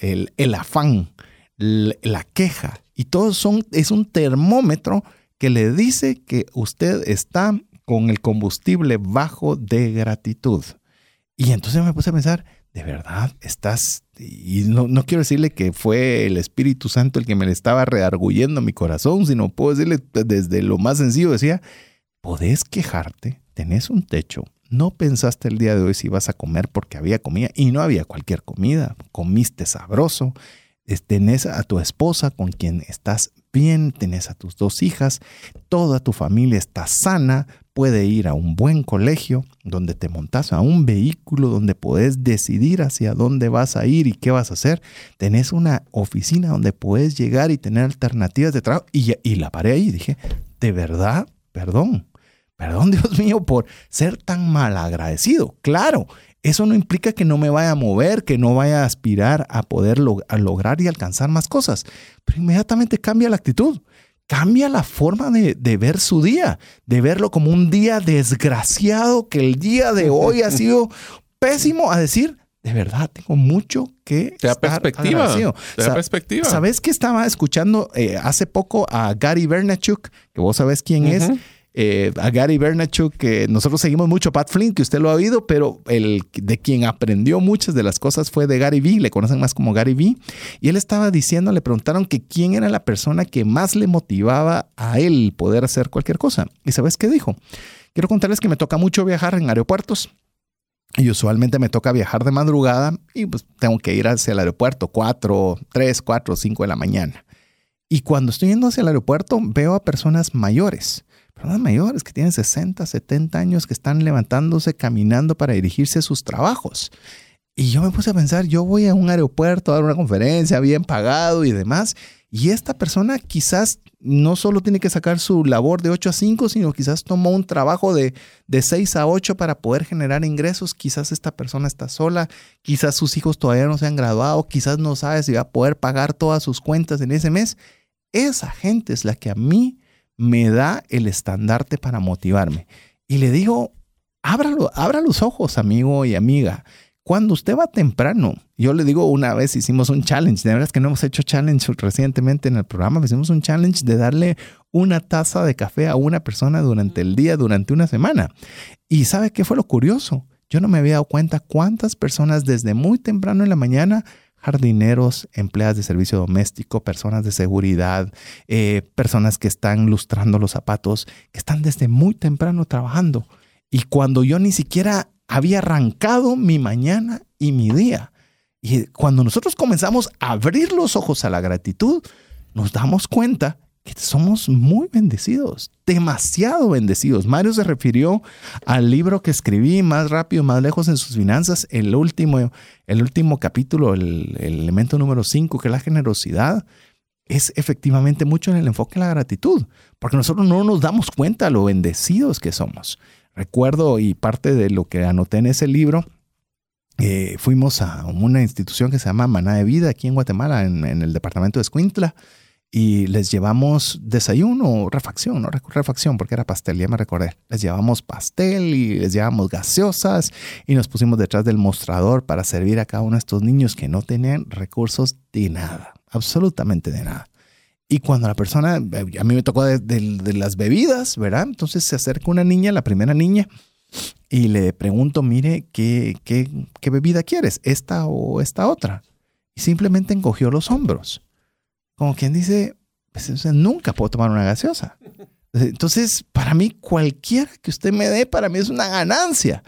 el, afán, la queja y todo son, es un termómetro que le dice que usted está con el combustible bajo de gratitud. Y entonces me puse a pensar, ¿de verdad estás y no, no, quiero decirle que fue el Espíritu Santo el que me le estaba rearguyendo mi corazón, sino puedo decirle desde lo más sencillo, decía, podés quejarte, tenés un techo, no pensaste el día de hoy si ibas a comer porque había comida y no había cualquier comida, comiste sabroso, tenés a tu esposa con quien estás bien, tenés a tus dos hijas, toda tu familia está sana, puede ir a un buen colegio donde te montas a un vehículo donde puedes decidir hacia dónde vas a ir y qué vas a hacer. Tenés una oficina donde puedes llegar y tener alternativas de trabajo. Y, la paré ahí y dije, de verdad, perdón. Perdón, Dios mío, por ser tan mal agradecido. Claro, eso no implica que no me vaya a mover, que no vaya a aspirar a poder lograr y alcanzar más cosas. Pero inmediatamente cambia la actitud cambia la forma de, ver su día, de verlo como un día desgraciado, que el día de hoy ha sido pésimo, a decir, de verdad tengo mucho que te da perspectiva. Te da perspectiva. ¿Sabes que estaba escuchando eh, hace poco a Gary Vernachuk, que vos sabés quién es? Eh, a Gary Vernachuk, que nosotros seguimos mucho, Pat Flynn, que usted lo ha oído, pero el de quien aprendió muchas de las cosas fue de Gary Vee, le conocen más como Gary Vee, y él estaba diciendo, le preguntaron que quién era la persona que más le motivaba a él poder hacer cualquier cosa. ¿Y sabes qué dijo? Quiero contarles que me toca mucho viajar en aeropuertos. Y usualmente me toca viajar de madrugada y pues tengo que ir hacia el aeropuerto 4, 3, 4, 5 de la mañana. Y cuando estoy yendo hacia el aeropuerto veo a personas mayores personas mayores que tienen 60, 70 años que están levantándose, caminando para dirigirse a sus trabajos. Y yo me puse a pensar, yo voy a un aeropuerto a dar una conferencia bien pagado y demás, y esta persona quizás no solo tiene que sacar su labor de 8 a 5, sino quizás tomó un trabajo de, de 6 a 8 para poder generar ingresos. Quizás esta persona está sola, quizás sus hijos todavía no se han graduado, quizás no sabe si va a poder pagar todas sus cuentas en ese mes. Esa gente es la que a mí me da el estandarte para motivarme. Y le digo, ábralo, abra los ojos, amigo y amiga. Cuando usted va temprano, yo le digo una vez hicimos un challenge, de verdad es que no hemos hecho challenge recientemente en el programa, hicimos un challenge de darle una taza de café a una persona durante el día, durante una semana. Y ¿sabe qué fue lo curioso? Yo no me había dado cuenta cuántas personas desde muy temprano en la mañana jardineros, empleadas de servicio doméstico, personas de seguridad, eh, personas que están lustrando los zapatos, que están desde muy temprano trabajando. Y cuando yo ni siquiera había arrancado mi mañana y mi día. Y cuando nosotros comenzamos a abrir los ojos a la gratitud, nos damos cuenta somos muy bendecidos, demasiado bendecidos. Mario se refirió al libro que escribí, Más rápido, más lejos en sus finanzas, el último, el último capítulo, el, elemento número 5, que es la generosidad. Es efectivamente mucho en el enfoque de la gratitud, porque nosotros no nos damos cuenta lo bendecidos que somos. Recuerdo, y parte de lo que anoté en ese libro, eh, fuimos a una institución que se llama Maná de Vida aquí en Guatemala, en, en el departamento de Escuintla y les llevamos desayuno refacción, no refacción porque era pastel, ya me recordé. Les llevamos pastel y les llevamos gaseosas y nos pusimos detrás del mostrador para servir a cada uno de estos niños que no tenían recursos de nada, absolutamente de nada. Y cuando la persona, a mí me tocó de, las bebidas, ¿verdad? Entonces se acerca una niña, la primera niña, y le pregunto, mire, ¿qué, qué, qué bebida quieres? ¿Esta o esta otra? Y simplemente encogió los hombros como quien dice, pues, nunca puedo tomar una gaseosa. Entonces, para mí, cualquiera que usted me dé, para mí es una ganancia.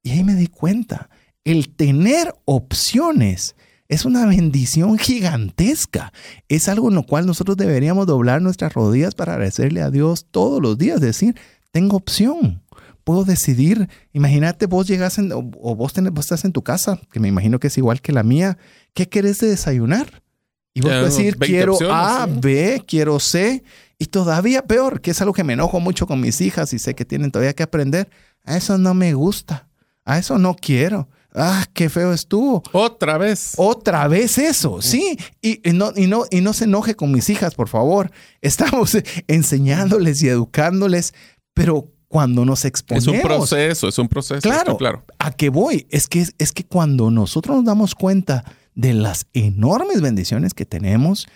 Y ahí me di cuenta, el tener opciones es una bendición gigantesca. Es algo en lo cual nosotros deberíamos doblar nuestras rodillas para agradecerle a Dios todos los días, decir, tengo opción. Puedo decidir, imagínate vos llegas o, vos, vos estás en tu casa, que me imagino que es igual que la mía, ¿qué querés de desayunar? Y vos puedes decir, quiero A, B, quiero C. Y todavía peor, que es algo que me enojo mucho con mis hijas y sé que tienen todavía que aprender. A eso no me gusta. A eso no quiero. Ah, qué feo estuvo. Otra vez. Otra vez eso, sí. Y, no, y, no, y no se enoje con mis hijas, por favor. Estamos enseñándoles y educándoles, pero cuando nos exponemos. Es un proceso, es un proceso. Claro, claro. ¿A qué voy? Es que, es que cuando nosotros nos damos cuenta de las enormes bendiciones que tenemos,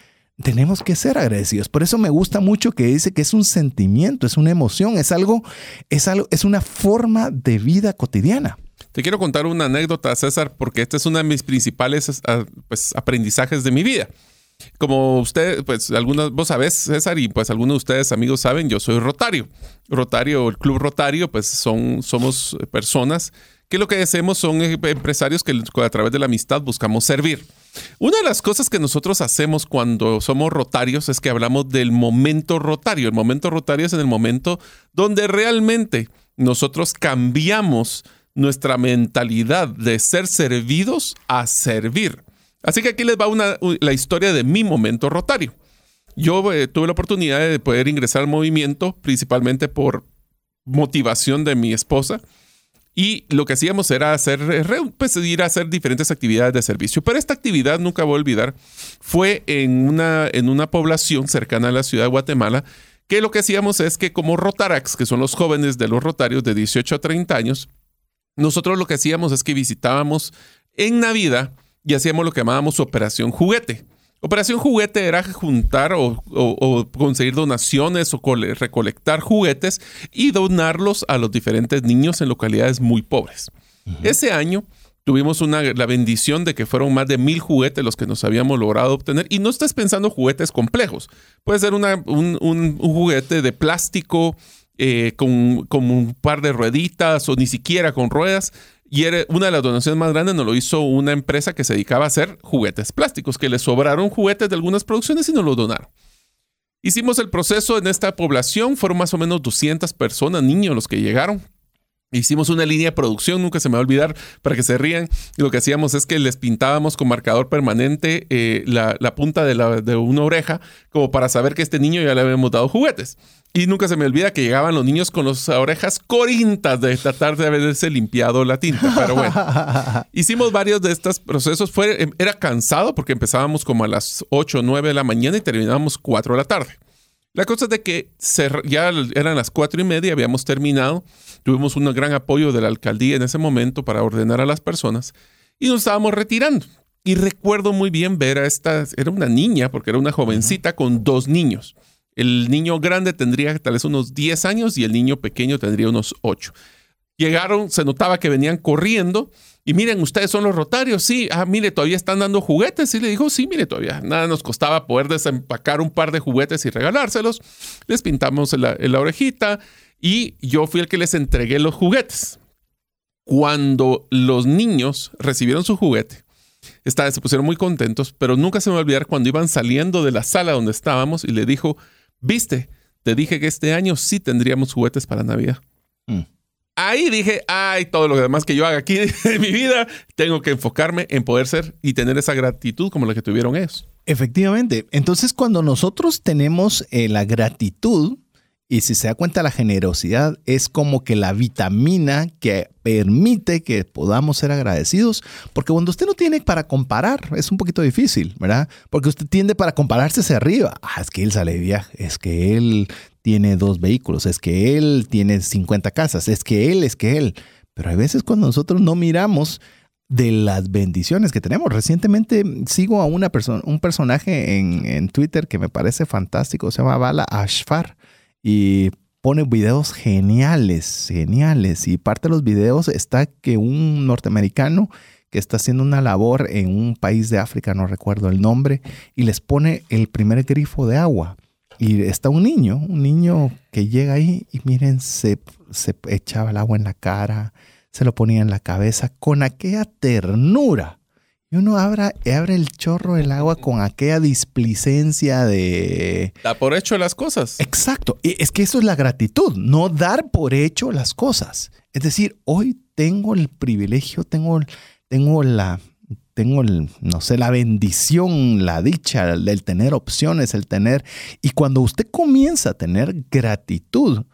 tenemos que ser agradecidos. Por eso me gusta mucho que dice que es un sentimiento, es una emoción, es algo, es algo, es una forma de vida cotidiana. Te quiero contar una anécdota, César, porque este es uno de mis principales pues, aprendizajes de mi vida. Como usted, pues algunos, vos sabés, César, y pues algunos de ustedes amigos saben, yo soy Rotario. Rotario, el Club Rotario, pues son, somos personas que lo que hacemos son eh, empresarios que a través de la amistad buscamos servir. Una de las cosas que nosotros hacemos cuando somos rotarios es que hablamos del momento rotario. El momento rotario es en el momento donde realmente nosotros cambiamos nuestra mentalidad de ser servidos a servir. Así que aquí les va una, la historia de mi momento rotario. Yo eh, tuve la oportunidad de poder ingresar al movimiento principalmente por motivación de mi esposa y lo que hacíamos era hacer, pues, ir a hacer diferentes actividades de servicio. Pero esta actividad, nunca voy a olvidar, fue en una, en una población cercana a la ciudad de Guatemala, que lo que hacíamos es que como Rotarax, que son los jóvenes de los Rotarios de 18 a 30 años, nosotros lo que hacíamos es que visitábamos en Navidad y hacíamos lo que llamábamos Operación Juguete. Operación Juguete era juntar o, conseguir donaciones o recolectar juguetes y donarlos a los diferentes niños en localidades muy pobres. Ese año tuvimos una, la bendición de que fueron más de mil juguetes los que nos habíamos logrado obtener. Y no estás pensando juguetes complejos. Puede ser un, juguete de plástico eh, con, con, un par de rueditas o ni siquiera con ruedas. Y una de las donaciones más grandes nos lo hizo una empresa que se dedicaba a hacer juguetes plásticos, que le sobraron juguetes de algunas producciones y nos los donaron. Hicimos el proceso en esta población, fueron más o menos 200 personas, niños los que llegaron. Hicimos una línea de producción, nunca se me va a olvidar, para que se rían. Y lo que hacíamos es que les pintábamos con marcador permanente eh, la, punta de, una oreja, como para saber que este niño ya le habíamos dado juguetes. Y nunca se me olvida que llegaban los niños con las orejas corintas de tratar de haberse limpiado la tinta. Pero bueno, hicimos varios de estos procesos. Fue, em, era cansado porque empezábamos como a las 8 o 9 de la mañana y terminábamos 4 de la tarde. La cosa es de que ya eran las 4 y media, habíamos terminado Tuvimos un gran apoyo de la alcaldía en ese momento para ordenar a las personas y nos estábamos retirando. Y recuerdo muy bien ver a esta, era una niña, porque era una jovencita con dos niños. El niño grande tendría tal vez unos 10 años y el niño pequeño tendría unos 8. Llegaron, se notaba que venían corriendo y miren, ustedes son los rotarios, sí, ah, mire, todavía están dando juguetes. Y le dijo, sí, mire, todavía nada nos costaba poder desempacar un par de juguetes y regalárselos. Les pintamos la, la orejita, y yo fui el que les entregué los juguetes. Cuando los niños recibieron su juguete, se pusieron muy contentos, pero nunca se me va a olvidar cuando iban saliendo de la sala donde estábamos y le dijo, viste, te dije que este año sí tendríamos juguetes para Navidad. Mm. Ahí dije, ay, todo lo demás que yo haga aquí en mi vida, tengo que enfocarme en poder ser y tener esa gratitud como la que tuvieron ellos. Efectivamente. Entonces, cuando nosotros tenemos eh, la gratitud, y si se da cuenta, la generosidad es como que la vitamina que permite que podamos ser agradecidos, porque cuando usted no tiene para comparar, es un poquito difícil, ¿verdad? Porque usted tiende para compararse hacia arriba. Ah, es que él sale de viaje, es que él tiene dos vehículos, es que él tiene 50 casas, es que él, es que él. Pero hay veces cuando nosotros no miramos de las bendiciones que tenemos. Recientemente sigo a una persona, un personaje en, en Twitter que me parece fantástico, se llama Bala Ashfar y pone videos geniales, geniales. Y parte de los videos está que un norteamericano que está haciendo una labor en un país de África, no recuerdo el nombre, y les pone el primer grifo de agua. Y está un niño, un niño que llega ahí y miren, se, se echaba el agua en la cara, se lo ponía en la cabeza con aquella ternura y uno abre, abre el chorro del agua con aquella displicencia de... Da por hecho las cosas. Exacto. Y es que eso es la gratitud, no dar por hecho las cosas. Es decir, hoy tengo el privilegio, tengo, tengo la, tengo el, no sé, la bendición, la dicha, el tener opciones, el tener... Y cuando usted comienza a tener gratitud,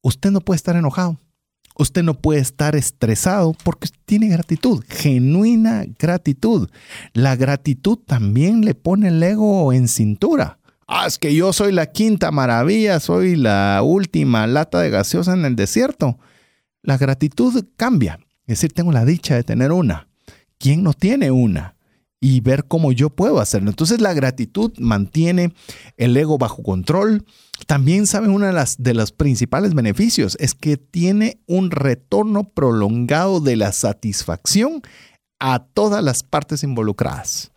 usted no puede estar enojado. Usted no puede estar estresado porque tiene gratitud, genuina gratitud. La gratitud también le pone el ego en cintura. Ah, es que yo soy la quinta maravilla, soy la última lata de gaseosa en el desierto. La gratitud cambia. Es decir, tengo la dicha de tener una. ¿Quién no tiene una? Y ver cómo yo puedo hacerlo. Entonces la gratitud mantiene el ego bajo control, también saben una de las de los principales beneficios es que tiene un retorno prolongado de la satisfacción a todas las partes involucradas.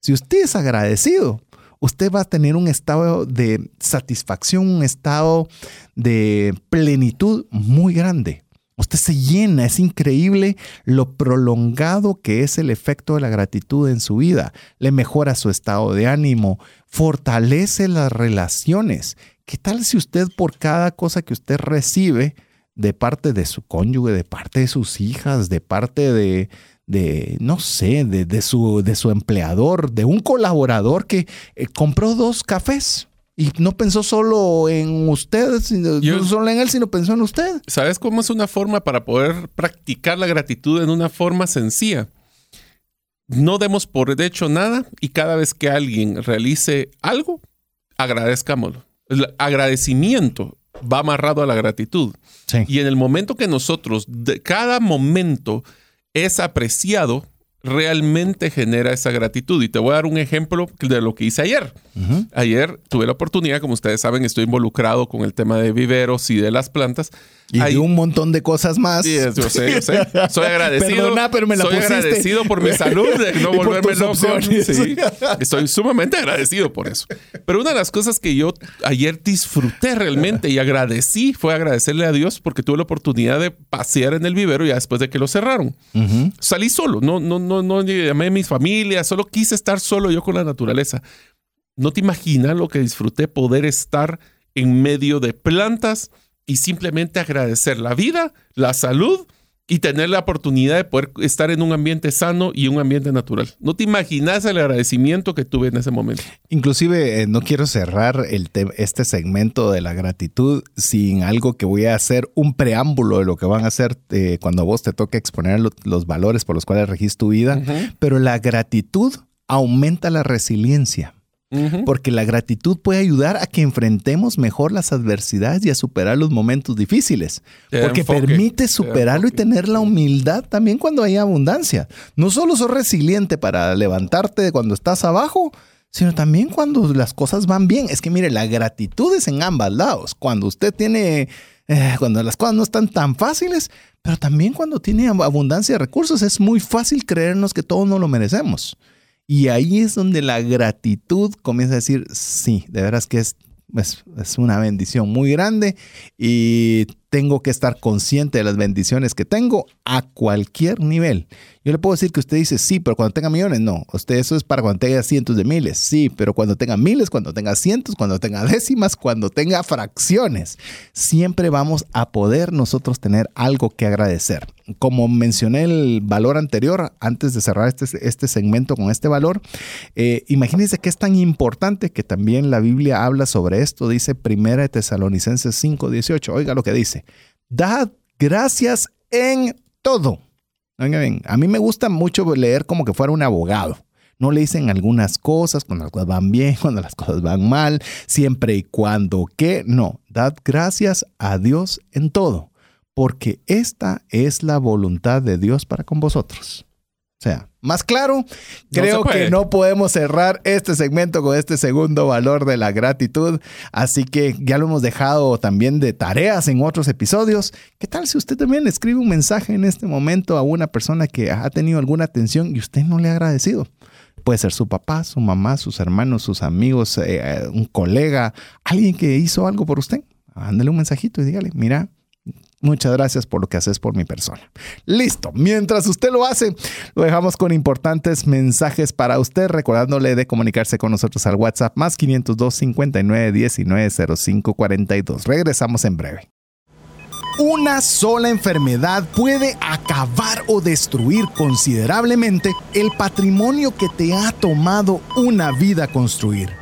Si usted es agradecido, usted va a tener un estado de satisfacción, un estado de plenitud muy grande. Usted se llena, es increíble lo prolongado que es el efecto de la gratitud en su vida. Le mejora su estado de ánimo, fortalece las relaciones ¿Qué tal si usted por cada cosa que usted recibe de parte de su cónyuge, de parte de sus hijas, de parte de, de no sé, de, su, de su empleador, de un colaborador que eh, compró dos cafés? Y no pensó solo en usted, no solo en él, sino pensó en usted. ¿Sabes cómo es una forma para poder practicar la gratitud en una forma sencilla? No demos por hecho nada y cada vez que alguien realice algo, agradezcámoslo. El agradecimiento va amarrado a la gratitud. Y en el momento que nosotros, de cada momento es apreciado, realmente genera esa gratitud. Y te voy a dar un ejemplo de lo que hice ayer. Ayer tuve la oportunidad, como ustedes saben, estoy involucrado con el tema de viveros y de las plantas. Y de un montón de cosas más. Sí, yo sé, yo sé. Soy agradecido. Perdona, pero me la soy pusiste. agradecido por mi salud, de no volverme loco. Sí, estoy sumamente agradecido por eso. Pero una de las cosas que yo ayer disfruté realmente y agradecí fue agradecerle a Dios porque tuve la oportunidad de pasear en el vivero ya después de que lo cerraron. Salí solo, no, no, no, no llamé a mis familias, solo quise estar solo yo con la naturaleza. No te imaginas lo que disfruté poder estar en medio de plantas y simplemente agradecer la vida, la salud y tener la oportunidad de poder estar en un ambiente sano y un ambiente natural. No te imaginas el agradecimiento que tuve en ese momento. Inclusive, eh, no quiero cerrar el este segmento de la gratitud sin algo que voy a hacer un preámbulo de lo que van a hacer eh, cuando a vos te toque exponer lo- los valores por los cuales regís tu vida. Pero la gratitud aumenta la resiliencia. Porque la gratitud puede ayudar a que enfrentemos mejor las adversidades y a superar los momentos difíciles. Te Porque enfoque, permite te superarlo y tener la humildad también cuando hay abundancia. No solo sos resiliente para levantarte de cuando estás abajo, sino también cuando las cosas van bien. Es que mire, la gratitud es en ambos lados. Cuando usted tiene, eh, cuando las cosas no están tan fáciles, pero también cuando tiene ab- abundancia de recursos, es muy fácil creernos que todos no lo merecemos. Y ahí es donde la gratitud comienza a decir, sí, de veras que es, es, es una bendición muy grande y tengo que estar consciente de las bendiciones que tengo a cualquier nivel. Yo le puedo decir que usted dice, sí, pero cuando tenga millones, no. Usted eso es para cuando tenga cientos de miles. Sí, pero cuando tenga miles, cuando tenga cientos, cuando tenga décimas, cuando tenga fracciones, siempre vamos a poder nosotros tener algo que agradecer. Como mencioné el valor anterior, antes de cerrar este, este segmento con este valor, eh, imagínense que es tan importante que también la Biblia habla sobre esto. Dice Primera de Tesalonicenses 5:18. Oiga lo que dice. Dad gracias en todo. Oiga bien, a mí me gusta mucho leer como que fuera un abogado. No le dicen algunas cosas cuando las cosas van bien, cuando las cosas van mal, siempre y cuando que. No, dad gracias a Dios en todo, porque esta es la voluntad de Dios para con vosotros. O sea, más claro, creo que no podemos cerrar este segmento con este segundo valor de la gratitud. Así que ya lo hemos dejado también de tareas en otros episodios. ¿Qué tal si usted también escribe un mensaje en este momento a una persona que ha tenido alguna atención y usted no le ha agradecido? Puede ser su papá, su mamá, sus hermanos, sus amigos, eh, un colega, alguien que hizo algo por usted. Ándale un mensajito y dígale, mira, Muchas gracias por lo que haces por mi persona. Listo. Mientras usted lo hace, lo dejamos con importantes mensajes para usted, recordándole de comunicarse con nosotros al WhatsApp más 502 59 19 05 42. Regresamos en breve. Una sola enfermedad puede acabar o destruir considerablemente el patrimonio que te ha tomado una vida construir.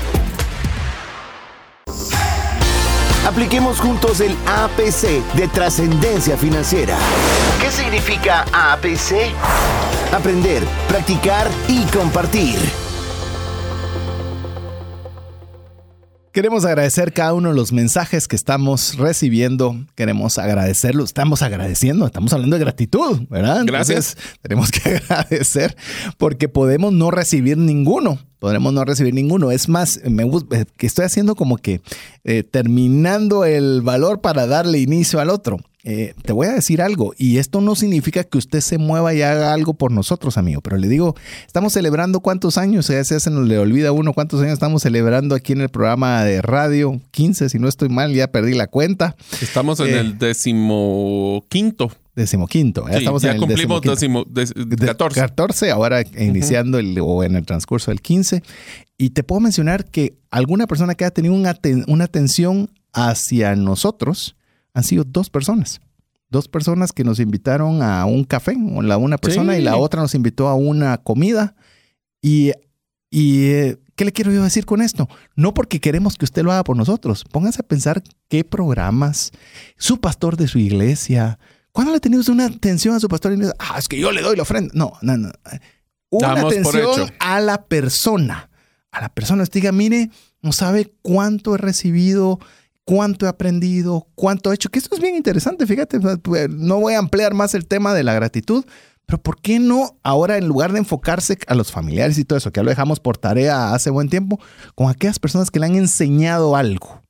Apliquemos juntos el APC de trascendencia financiera. ¿Qué significa APC? Aprender, practicar y compartir. Queremos agradecer cada uno de los mensajes que estamos recibiendo. Queremos agradecerlo. Estamos agradeciendo. Estamos hablando de gratitud, ¿verdad? Gracias. Entonces, tenemos que agradecer porque podemos no recibir ninguno. Podremos no recibir ninguno. Es más, me gusta eh, que estoy haciendo como que eh, terminando el valor para darle inicio al otro. Eh, te voy a decir algo, y esto no significa que usted se mueva y haga algo por nosotros, amigo, pero le digo, estamos celebrando cuántos años, ya se nos le olvida uno cuántos años estamos celebrando aquí en el programa de radio, 15, si no estoy mal, ya perdí la cuenta. Estamos en Eh. el decimoquinto. Decimoquinto. Ya, estamos ya cumplimos decimo, 14. 14, ahora iniciando el, o en el transcurso del 15. Y te puedo mencionar que alguna persona que ha tenido una, una atención hacia nosotros han sido dos personas. Dos personas que nos invitaron a un café, la una persona y la otra nos invitó a una comida. Y, y eh, ¿qué le quiero yo decir con esto? No porque queremos que usted lo haga por nosotros. Póngase a pensar qué programas, su pastor de su iglesia, ¿Cuándo le ha tenido una atención a su pastor? Y dice, ah, es que yo le doy la ofrenda. No, no, no. Una atención a la persona. A la persona. Usted diga, mire, no sabe cuánto he recibido, cuánto he aprendido, cuánto he hecho. Que esto es bien interesante, fíjate. Pues, no voy a ampliar más el tema de la gratitud, pero ¿por qué no ahora en lugar de enfocarse a los familiares y todo eso, que ya lo dejamos por tarea hace buen tiempo, con aquellas personas que le han enseñado algo?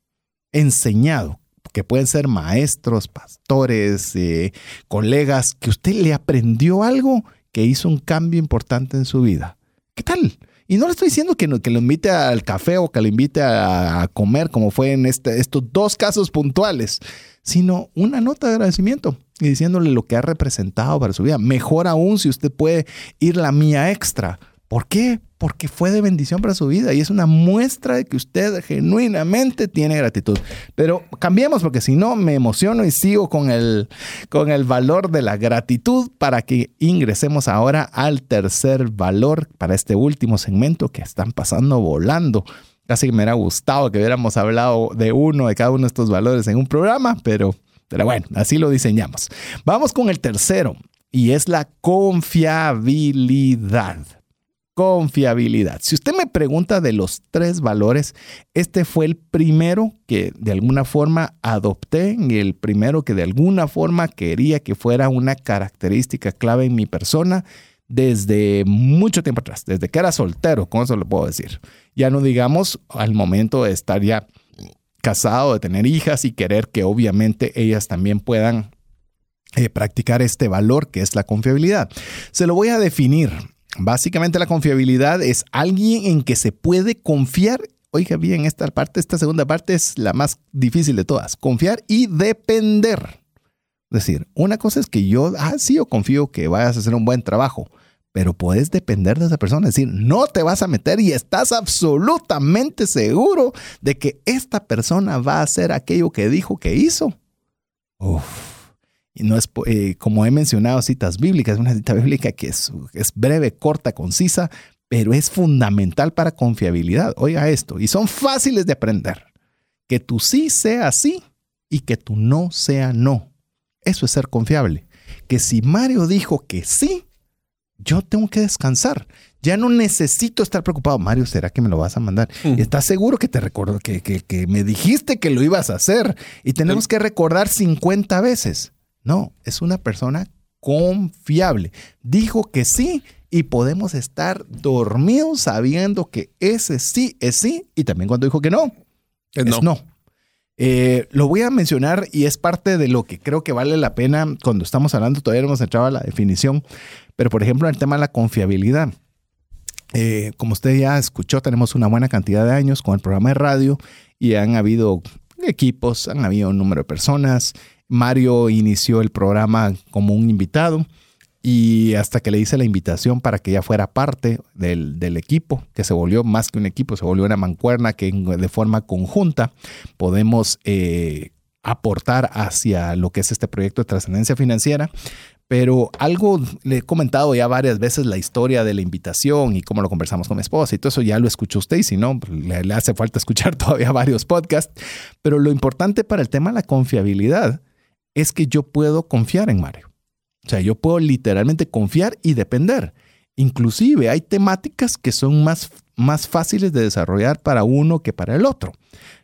Enseñado que pueden ser maestros, pastores, eh, colegas, que usted le aprendió algo que hizo un cambio importante en su vida. ¿Qué tal? Y no le estoy diciendo que, que lo invite al café o que lo invite a, comer, como fue en este, estos dos casos puntuales, sino una nota de agradecimiento y diciéndole lo que ha representado para su vida. Mejor aún si usted puede ir la mía extra. ¿Por qué? Porque fue de bendición para su vida y es una muestra de que usted genuinamente tiene gratitud. Pero cambiemos porque si no me emociono y sigo con el, con el valor de la gratitud para que ingresemos ahora al tercer valor para este último segmento que están pasando volando. Casi me hubiera gustado que hubiéramos hablado de uno de cada uno de estos valores en un programa, pero, pero bueno, así lo diseñamos. Vamos con el tercero y es la confiabilidad. Confiabilidad. Si usted me pregunta de los tres valores, este fue el primero que de alguna forma adopté y el primero que de alguna forma quería que fuera una característica clave en mi persona desde mucho tiempo atrás, desde que era soltero, con eso lo puedo decir. Ya no digamos al momento de estar ya casado, de tener hijas y querer que obviamente ellas también puedan eh, practicar este valor que es la confiabilidad. Se lo voy a definir Básicamente la confiabilidad es alguien en que se puede confiar. Oiga bien, esta parte, esta segunda parte es la más difícil de todas. Confiar y depender. Es decir, una cosa es que yo, ah, sí, yo confío que vayas a hacer un buen trabajo, pero puedes depender de esa persona. Es decir, no te vas a meter y estás absolutamente seguro de que esta persona va a hacer aquello que dijo que hizo. Uf y no es, eh, como he mencionado, citas bíblicas, una cita bíblica que es, es breve, corta, concisa, pero es fundamental para confiabilidad. Oiga esto, y son fáciles de aprender. Que tu sí sea sí y que tu no sea no. Eso es ser confiable. Que si Mario dijo que sí, yo tengo que descansar. Ya no necesito estar preocupado. Mario, ¿será que me lo vas a mandar? Y ¿Estás seguro que te recuerdo que, que, que, me dijiste que lo ibas a hacer? Y tenemos que recordar 50 veces. No, es una persona confiable. Dijo que sí y podemos estar dormidos sabiendo que ese sí es sí y también cuando dijo que no, es no. Eh, lo voy a mencionar y es parte de lo que creo que vale la pena cuando estamos hablando, todavía no hemos entrado a la definición, pero por ejemplo el tema de la confiabilidad. Eh, como usted ya escuchó, tenemos una buena cantidad de años con el programa de radio y han habido equipos, han habido un número de personas, Mario inició el programa como un invitado y hasta que le hice la invitación para que ella fuera parte del, equipo, que se volvió más que un equipo, se volvió una mancuerna que de forma conjunta podemos eh, aportar hacia lo que es este proyecto de trascendencia financiera. Pero algo le he comentado ya varias veces la historia de la invitación y cómo lo conversamos con mi esposa y todo eso ya lo escuchó usted y si no, pues, le, le hace falta escuchar todavía varios podcasts. Pero lo importante para el tema de la confiabilidad es que yo puedo confiar en Mario. O sea, yo puedo literalmente confiar y depender. Inclusive hay temáticas que son más, más fáciles de desarrollar para uno que para el otro.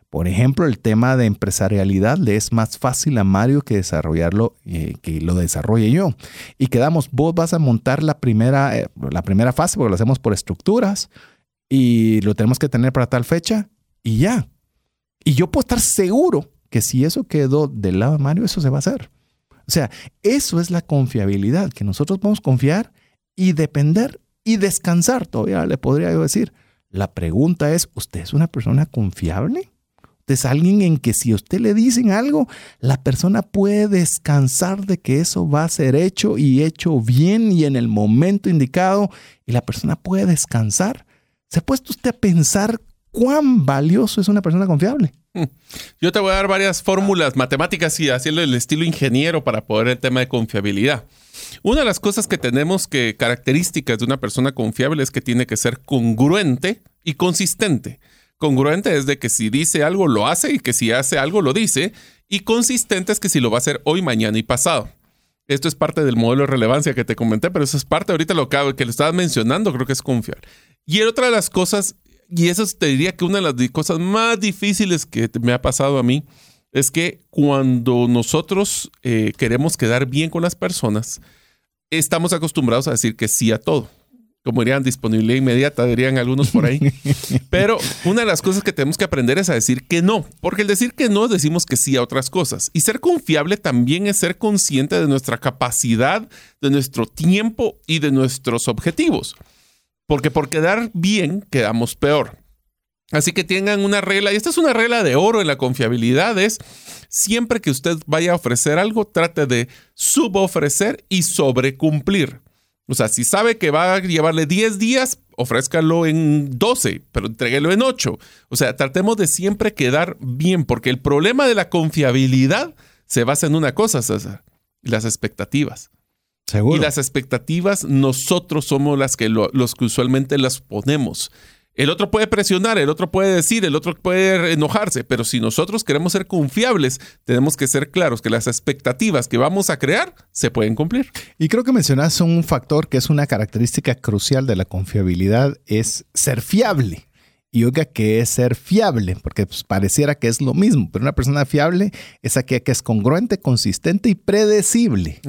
Por ejemplo, el tema de empresarialidad le es más fácil a Mario que desarrollarlo, eh, que lo desarrolle yo. Y quedamos, vos vas a montar la primera, eh, la primera fase, porque lo hacemos por estructuras y lo tenemos que tener para tal fecha y ya. Y yo puedo estar seguro que si eso quedó del lado de Mario, eso se va a hacer. O sea, eso es la confiabilidad, que nosotros podemos confiar y depender y descansar, todavía le podría yo decir. La pregunta es, ¿usted es una persona confiable? Usted es alguien en que si a usted le dicen algo, la persona puede descansar de que eso va a ser hecho y hecho bien y en el momento indicado y la persona puede descansar. ¿Se ha puesto usted a pensar cuán valioso es una persona confiable? Yo te voy a dar varias fórmulas matemáticas y haciendo el estilo ingeniero para poder el tema de confiabilidad. Una de las cosas que tenemos que características de una persona confiable es que tiene que ser congruente y consistente. Congruente es de que si dice algo lo hace y que si hace algo lo dice. Y consistente es que si lo va a hacer hoy, mañana y pasado. Esto es parte del modelo de relevancia que te comenté, pero eso es parte ahorita lo que, que lo estabas mencionando, creo que es confiable. Y otra de las cosas, y eso te diría que una de las cosas más difíciles que me ha pasado a mí, es que cuando nosotros eh, queremos quedar bien con las personas, estamos acostumbrados a decir que sí a todo. Como dirían, disponibilidad inmediata, dirían algunos por ahí. Pero una de las cosas que tenemos que aprender es a decir que no, porque el decir que no decimos que sí a otras cosas. Y ser confiable también es ser consciente de nuestra capacidad, de nuestro tiempo y de nuestros objetivos. Porque por quedar bien, quedamos peor. Así que tengan una regla, y esta es una regla de oro en la confiabilidad, es siempre que usted vaya a ofrecer algo, trate de subofrecer y sobrecumplir. O sea, si sabe que va a llevarle 10 días, ofrézcalo en 12, pero entréguelo en 8. O sea, tratemos de siempre quedar bien, porque el problema de la confiabilidad se basa en una cosa, las expectativas. Seguro. Y las expectativas nosotros somos las que los que usualmente las ponemos. El otro puede presionar, el otro puede decir, el otro puede enojarse, pero si nosotros queremos ser confiables, tenemos que ser claros que las expectativas que vamos a crear se pueden cumplir. Y creo que mencionas un factor que es una característica crucial de la confiabilidad, es ser fiable y oiga que es ser fiable, porque pues, pareciera que es lo mismo, pero una persona fiable es aquella que es congruente, consistente y predecible.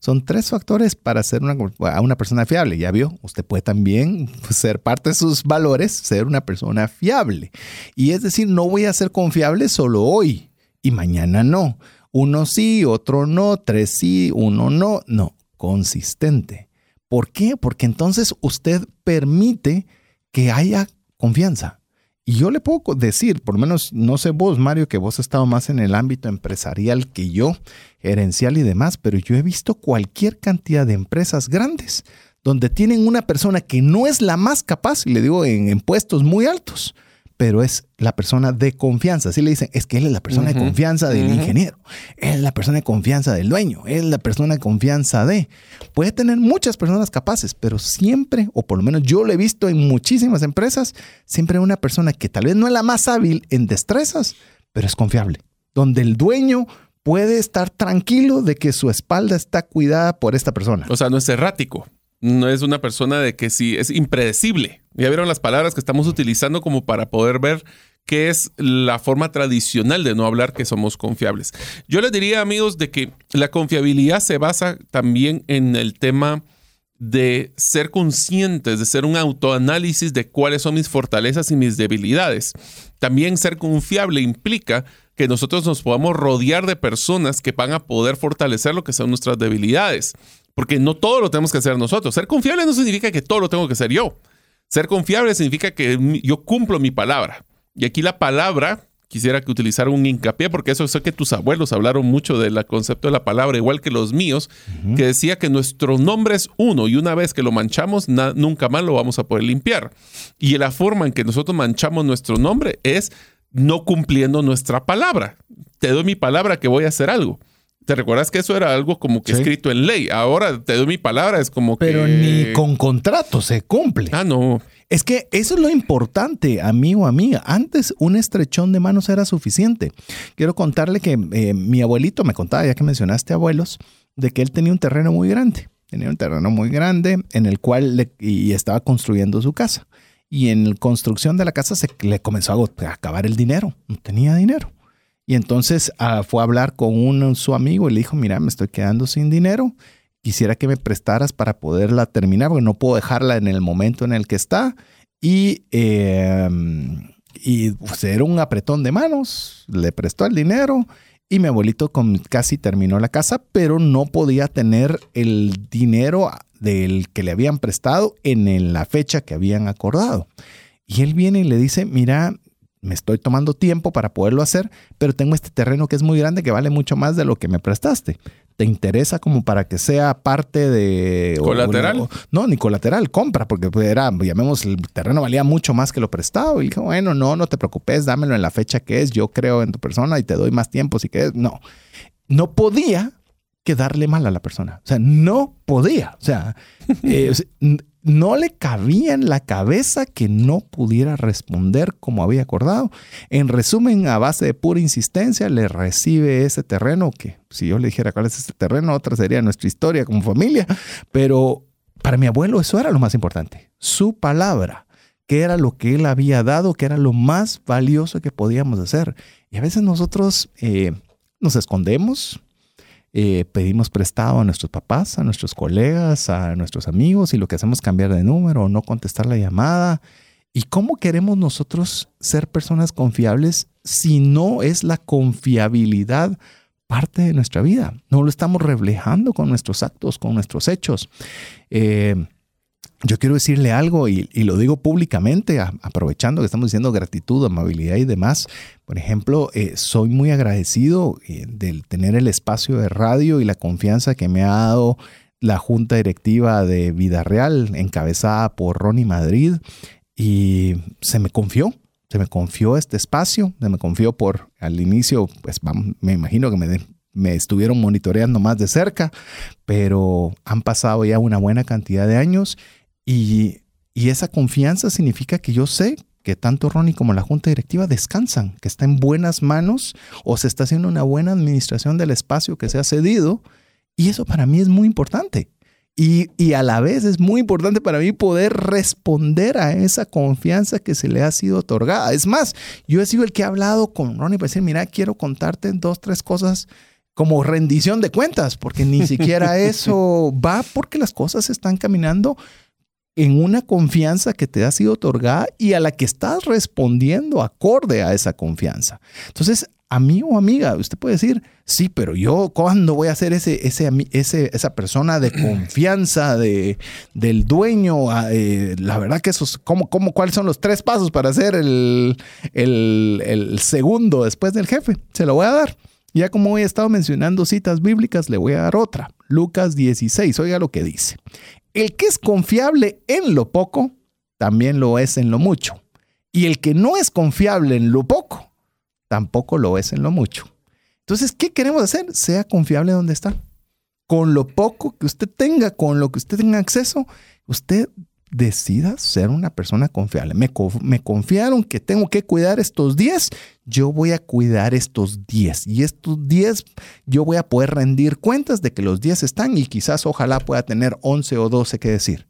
Son tres factores para ser una, una persona fiable. Ya vio, usted puede también ser parte de sus valores, ser una persona fiable. Y es decir, no voy a ser confiable solo hoy y mañana no. Uno sí, otro no, tres sí, uno no. No, consistente. ¿Por qué? Porque entonces usted permite que haya confianza. Y yo le puedo decir, por lo menos, no sé vos, Mario, que vos has estado más en el ámbito empresarial que yo, gerencial y demás, pero yo he visto cualquier cantidad de empresas grandes donde tienen una persona que no es la más capaz, y le digo en puestos muy altos, pero es la persona de confianza. Así le dicen, es que él es la persona de confianza del ingeniero, él es la persona de confianza del dueño, él es la persona de confianza de. Puede tener muchas personas capaces, pero siempre, o por lo menos yo lo he visto en muchísimas empresas, siempre una persona que tal vez no es la más hábil en destrezas, pero es confiable, donde el dueño puede estar tranquilo de que su espalda está cuidada por esta persona. O sea, no es errático no es una persona de que sí, es impredecible. Ya vieron las palabras que estamos utilizando como para poder ver qué es la forma tradicional de no hablar que somos confiables. Yo les diría, amigos, de que la confiabilidad se basa también en el tema de ser conscientes, de ser un autoanálisis de cuáles son mis fortalezas y mis debilidades. También ser confiable implica que nosotros nos podamos rodear de personas que van a poder fortalecer lo que son nuestras debilidades porque no todo lo tenemos que hacer nosotros. Ser confiable no significa que todo lo tengo que hacer yo. Ser confiable significa que yo cumplo mi palabra. Y aquí la palabra, quisiera que utilizara un hincapié, porque eso sé que tus abuelos hablaron mucho del concepto de la palabra, igual que los míos, que decía que nuestro nombre es uno y una vez que lo manchamos, nunca más lo vamos a poder limpiar. Y la forma en que nosotros manchamos nuestro nombre es no cumpliendo nuestra palabra. Te doy mi palabra que voy a hacer algo. ¿Te recuerdas que eso era algo como que escrito en ley? Ahora te doy mi palabra, es como que. Pero ni con contrato se cumple. Ah, no. Es que eso es lo importante, amigo, amiga. Antes un estrechón de manos era suficiente. Quiero contarle que eh, mi abuelito me contaba, ya que mencionaste abuelos, de que él tenía un terreno muy grande. Tenía un terreno muy grande en el cual le, y estaba construyendo su casa. Y en la construcción de la casa se le comenzó a acabar el dinero. No tenía dinero. Y entonces ah, fue a hablar con un, su amigo y le dijo, mira, me estoy quedando sin dinero, quisiera que me prestaras para poderla terminar, porque no puedo dejarla en el momento en el que está. Y, em, y pues, era un apretón de manos, le prestó el dinero y mi abuelito casi terminó la casa, pero no podía tener el dinero del que le habían prestado en la fecha que habían acordado. Y él viene y le dice, mira, me estoy tomando tiempo para poderlo hacer, pero tengo este terreno que es muy grande que vale mucho más de lo que me prestaste. ¿Te interesa como para que sea parte de... ¿Colateral? no, ni colateral, compra, porque pues, era, llamemos, el terreno valía mucho más que lo prestado. Y dije, bueno, no, no te preocupes, dámelo en la fecha que es, yo creo en tu persona y te doy más tiempo si quieres. No, no podía quedarle mal a la persona. O sea, no podía. O sea, eh, no le cabía en la cabeza que no pudiera responder como había acordado. En resumen, a base de pura insistencia, le recibe ese terreno que si yo le dijera cuál es este terreno, otra sería nuestra historia como familia. Pero para mi abuelo eso era lo más importante. Su palabra, que era lo que él había dado, que era lo más valioso que podíamos hacer. Y a veces nosotros eh, nos escondemos, eh, pedimos prestado a nuestros papás, a nuestros colegas, a nuestros amigos y lo que hacemos es cambiar de número o no contestar la llamada. ¿Y cómo queremos nosotros ser personas confiables si no es la confiabilidad parte de nuestra vida? No lo estamos reflejando con nuestros actos, con nuestros hechos. Eh, yo quiero decirle algo y, lo digo públicamente, aprovechando que estamos diciendo gratitud, amabilidad y demás. Por ejemplo, eh, soy muy agradecido eh, del tener el espacio de radio y la confianza que me ha dado la junta directiva de Vida Real, encabezada por Ronnie Madrid, y se me confió, se me confió este espacio, se me confió por al inicio, pues me imagino que me, me estuvieron monitoreando más de cerca, pero han pasado ya una buena cantidad de años y, esa confianza significa que yo sé que tanto Ronnie como la junta directiva descansan, que está en buenas manos o se está haciendo una buena administración del espacio que se ha cedido. Y eso para mí es muy importante. Y, y, a la vez es muy importante para mí poder responder a esa confianza que se le ha sido otorgada. Es más, yo he sido el que ha hablado con Ronnie para decir, mira, quiero contarte dos, tres cosas como rendición de cuentas, porque ni siquiera eso va porque las cosas están caminando en una confianza que te ha sido otorgada y a la que estás respondiendo acorde a esa confianza. Entonces, amigo o amiga, usted puede decir, sí, pero yo, ¿cuándo voy a ser ese, ese, ese esa persona de confianza de, del dueño? Ah, eh, la verdad que esos, ¿cómo, cómo, ¿cuáles son los tres pasos para ser el, el, el segundo después del jefe? Se lo voy a dar. Ya como he estado mencionando citas bíblicas, le voy a dar otra. Lucas 16, oiga lo que dice. El que es confiable en lo poco, también lo es en lo mucho. Y el que no es confiable en lo poco, tampoco lo es en lo mucho. Entonces, ¿qué queremos hacer? Sea confiable donde está. Con lo poco que usted tenga, con lo que usted tenga acceso, usted decida ser una persona confiable. Me, me, confiaron que tengo que cuidar estos 10, yo voy a cuidar estos 10. Y estos 10 yo voy a poder rendir cuentas de que los 10 están y quizás ojalá pueda tener 11 o 12 que decir.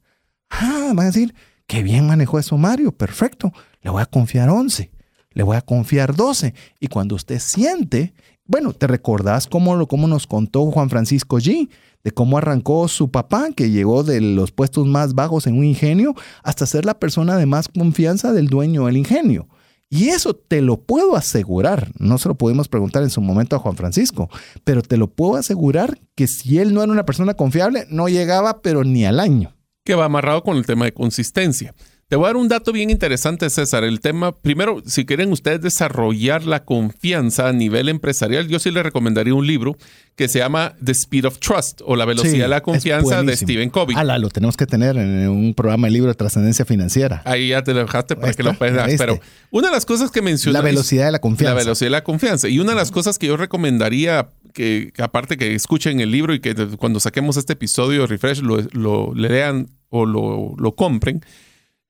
Ah, van a decir, qué bien manejó eso Mario, perfecto. Le voy a confiar 11, le voy a confiar 12. Y cuando usted siente, bueno, ¿te recordás cómo, cómo nos contó Juan Francisco G? de cómo arrancó su papá, que llegó de los puestos más bajos en un ingenio, hasta ser la persona de más confianza del dueño del ingenio. Y eso te lo puedo asegurar, no se lo pudimos preguntar en su momento a Juan Francisco, pero te lo puedo asegurar que si él no era una persona confiable, no llegaba pero ni al año. Que va amarrado con el tema de consistencia. Te voy a dar un dato bien interesante, César. El tema, primero, si quieren ustedes desarrollar la confianza a nivel empresarial, yo sí les recomendaría un libro que se llama The Speed of Trust o La Velocidad de la Confianza de Stephen Covey. Ala, lo tenemos que tener en un programa de libro de trascendencia financiera. Ahí ya te lo dejaste para que lo puedas. Pero una de las cosas que mencioné. La velocidad de la confianza. La velocidad de la confianza. Y una de las cosas que yo recomendaría que, aparte que escuchen el libro y que cuando saquemos este episodio Refresh lo, lo lean o lo, lo compren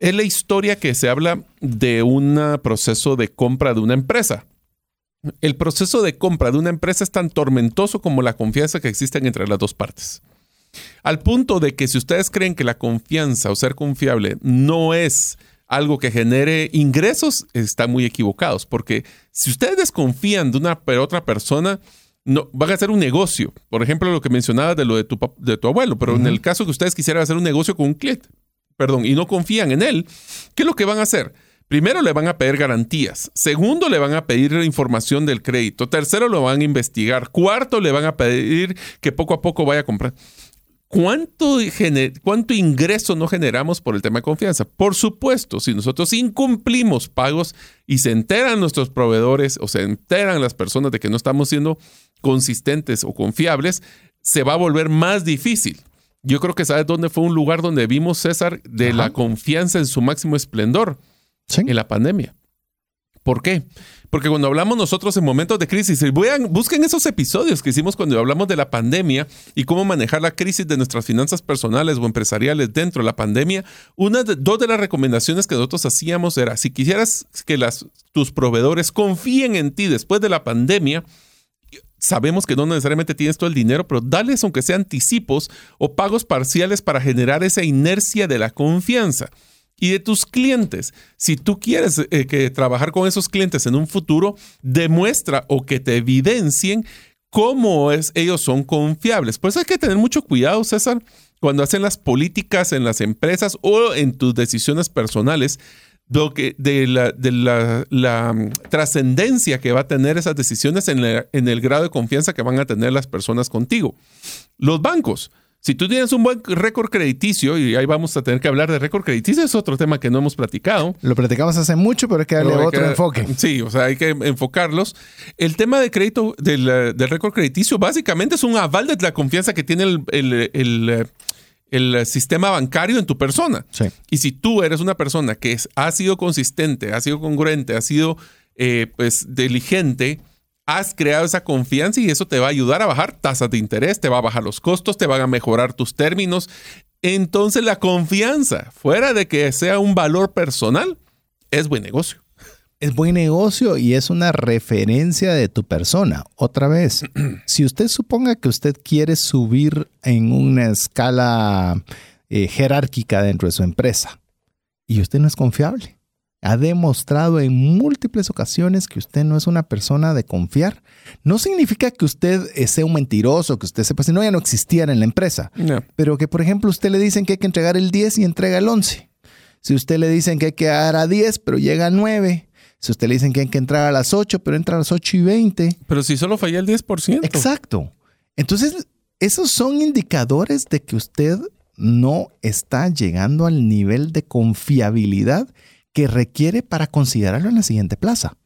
es la historia que se habla de un proceso de compra de una empresa. El proceso de compra de una empresa es tan tormentoso como la confianza que existe entre las dos partes. Al punto de que si ustedes creen que la confianza o ser confiable no es algo que genere ingresos, están muy equivocados, porque si ustedes desconfían de una otra persona, no, van a hacer un negocio. Por ejemplo, lo que mencionaba de lo de tu, de tu abuelo, pero en el caso que ustedes quisieran hacer un negocio con un cliente, perdón, y no confían en él, ¿qué es lo que van a hacer? Primero le van a pedir garantías. Segundo le van a pedir información del crédito. Tercero lo van a investigar. Cuarto le van a pedir que poco a poco vaya a comprar. ¿Cuánto, ¿Cuánto ingreso no generamos por el tema de confianza? Por supuesto, si nosotros incumplimos pagos y se enteran nuestros proveedores o se enteran las personas de que no estamos siendo consistentes o confiables, se va a volver más difícil. Yo creo que sabes dónde fue un lugar donde vimos, César, de la confianza en su máximo esplendor. En la pandemia. ¿Por qué? Porque cuando hablamos nosotros en momentos de crisis, busquen esos episodios que hicimos cuando hablamos de la pandemia y cómo manejar la crisis de nuestras finanzas personales o empresariales dentro de la pandemia. Una de, dos de las recomendaciones que nosotros hacíamos era, si quisieras que las, tus proveedores confíen en ti después de la pandemia, sabemos que no necesariamente tienes todo el dinero, pero dales aunque sea anticipos o pagos parciales para generar esa inercia de la confianza y de tus clientes. Si tú quieres eh, que trabajar con esos clientes en un futuro, demuestra o que te evidencien cómo es, ellos son confiables. Por eso hay que tener mucho cuidado, César, cuando hacen las políticas en las empresas o en tus decisiones personales, que, de la, de la, mm, trascendencia que va a tener esas decisiones en, en el grado de confianza que van a tener las personas contigo. Los bancos si tú tienes un buen récord crediticio, y ahí vamos a tener que hablar de récord crediticio, es otro tema que no hemos platicado. Lo platicamos hace mucho, pero hay que darle otro enfoque. Sí, o sea, hay que enfocarlos. El tema de crédito del, récord crediticio básicamente es un aval de la confianza que tiene el, sistema bancario en tu persona. Y si tú eres una persona que ha sido consistente, ha sido congruente, ha sido eh, pues diligente, has creado esa confianza y eso te va a ayudar a bajar tasas de interés, te va a bajar los costos, te van a mejorar tus términos. Entonces la confianza, fuera de que sea un valor personal, es buen negocio. Es buen negocio y es una referencia de tu persona. Otra vez, si usted suponga que usted quiere subir en una escala eh, jerárquica dentro de su empresa y usted no es confiable, ha demostrado en múltiples ocasiones que usted no es una persona de confiar, no significa que usted sea un mentiroso, que usted sepa si no ya no existiera en la empresa, pero que por ejemplo usted le dicen que hay que entregar el 10 y entrega el 11. Si usted le dicen que hay que dar a 10 pero llega a 9, si usted le dicen que hay que entrar a las 8 pero entra a las 8 y 20. Pero si solo falla el 10%. Exacto. Entonces, esos son indicadores de que usted no está llegando al nivel de confiabilidad que requiere para considerarlo en la siguiente plaza.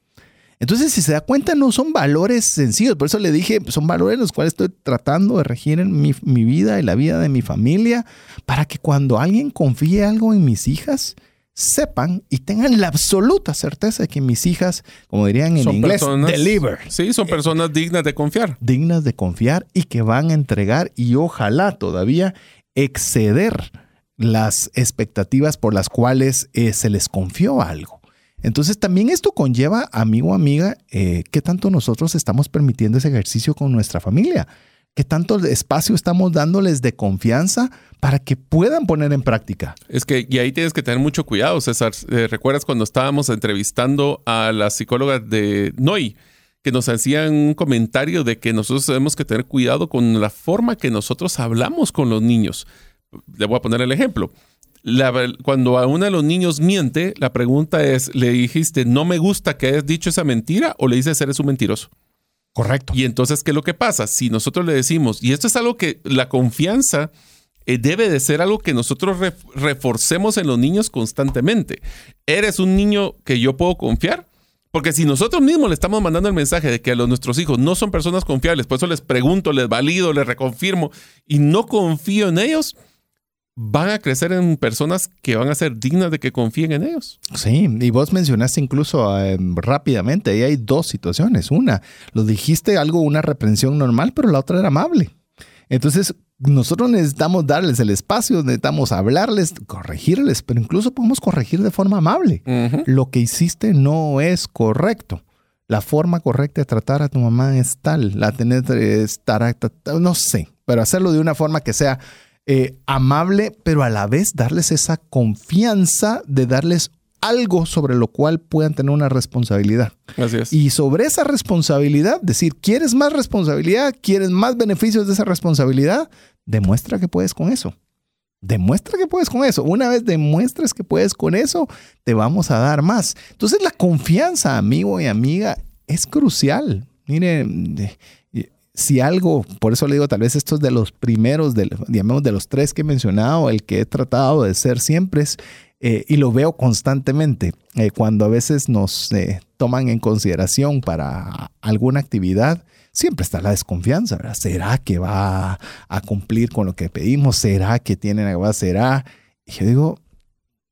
Entonces, si se da cuenta, no son valores sencillos. Por eso le dije, son valores los cuales estoy tratando de regir en mi, vida y la vida de mi familia, para que cuando alguien confíe algo en mis hijas, sepan y tengan la absoluta certeza de que mis hijas, como dirían en inglés, deliver. Sí, son personas dignas de confiar. Dignas de confiar y que van a entregar y ojalá todavía exceder las expectativas por las cuales eh, se les confió algo. Entonces también esto conlleva, amigo o amiga, eh, qué tanto nosotros estamos permitiendo ese ejercicio con nuestra familia, qué tanto espacio estamos dándoles de confianza para que puedan poner en práctica. Es que, y ahí tienes que tener mucho cuidado, César. Eh, ¿Recuerdas cuando estábamos entrevistando a la psicóloga de NOI? que nos hacían un comentario de que nosotros tenemos que tener cuidado con la forma que nosotros hablamos con los niños le voy a poner el ejemplo. cuando a uno de los niños miente, la pregunta es, ¿le dijiste no me gusta que hayas dicho esa mentira o le dices eres un mentiroso? Correcto. Y entonces, ¿qué es lo que pasa? Si nosotros le decimos, y esto es algo que la confianza eh, debe de ser algo que nosotros reforcemos en los niños constantemente. ¿Eres un niño que yo puedo confiar? Porque si nosotros mismos le estamos mandando el mensaje de que a los, nuestros hijos no son personas confiables, por eso les pregunto, les valido, les reconfirmo y no confío en ellos, van a crecer en personas que van a ser dignas de que confíen en ellos. Sí, y vos mencionaste incluso em, rápidamente, ahí hay dos situaciones. Una, lo dijiste algo, una reprensión normal, pero la otra era amable. Entonces, nosotros necesitamos darles el espacio, necesitamos hablarles, corregirles, pero incluso podemos corregir de forma amable. Lo que hiciste no es correcto. La forma correcta de tratar a tu mamá es tal, la tener, estar, no sé, pero hacerlo de una forma que sea eh, amable, pero a la vez darles esa confianza de darles algo sobre lo cual puedan tener una responsabilidad. Y sobre esa responsabilidad, decir, ¿quieres más responsabilidad? ¿Quieres más beneficios de esa responsabilidad? Demuestra que puedes con eso. Demuestra que puedes con eso. Una vez demuestres que puedes con eso, te vamos a dar más. Entonces la confianza, amigo y amiga, es crucial. Mire, si algo, por eso le digo, tal vez estos de los primeros, de, digamos, de los tres que he mencionado, el que he tratado de ser siempre eh, y lo veo constantemente, eh, cuando a veces nos eh, toman en consideración para alguna actividad, siempre está la desconfianza, ¿verdad? ¿Será que va a cumplir con lo que pedimos? ¿Será que tiene algo? ¿Será? Y yo digo,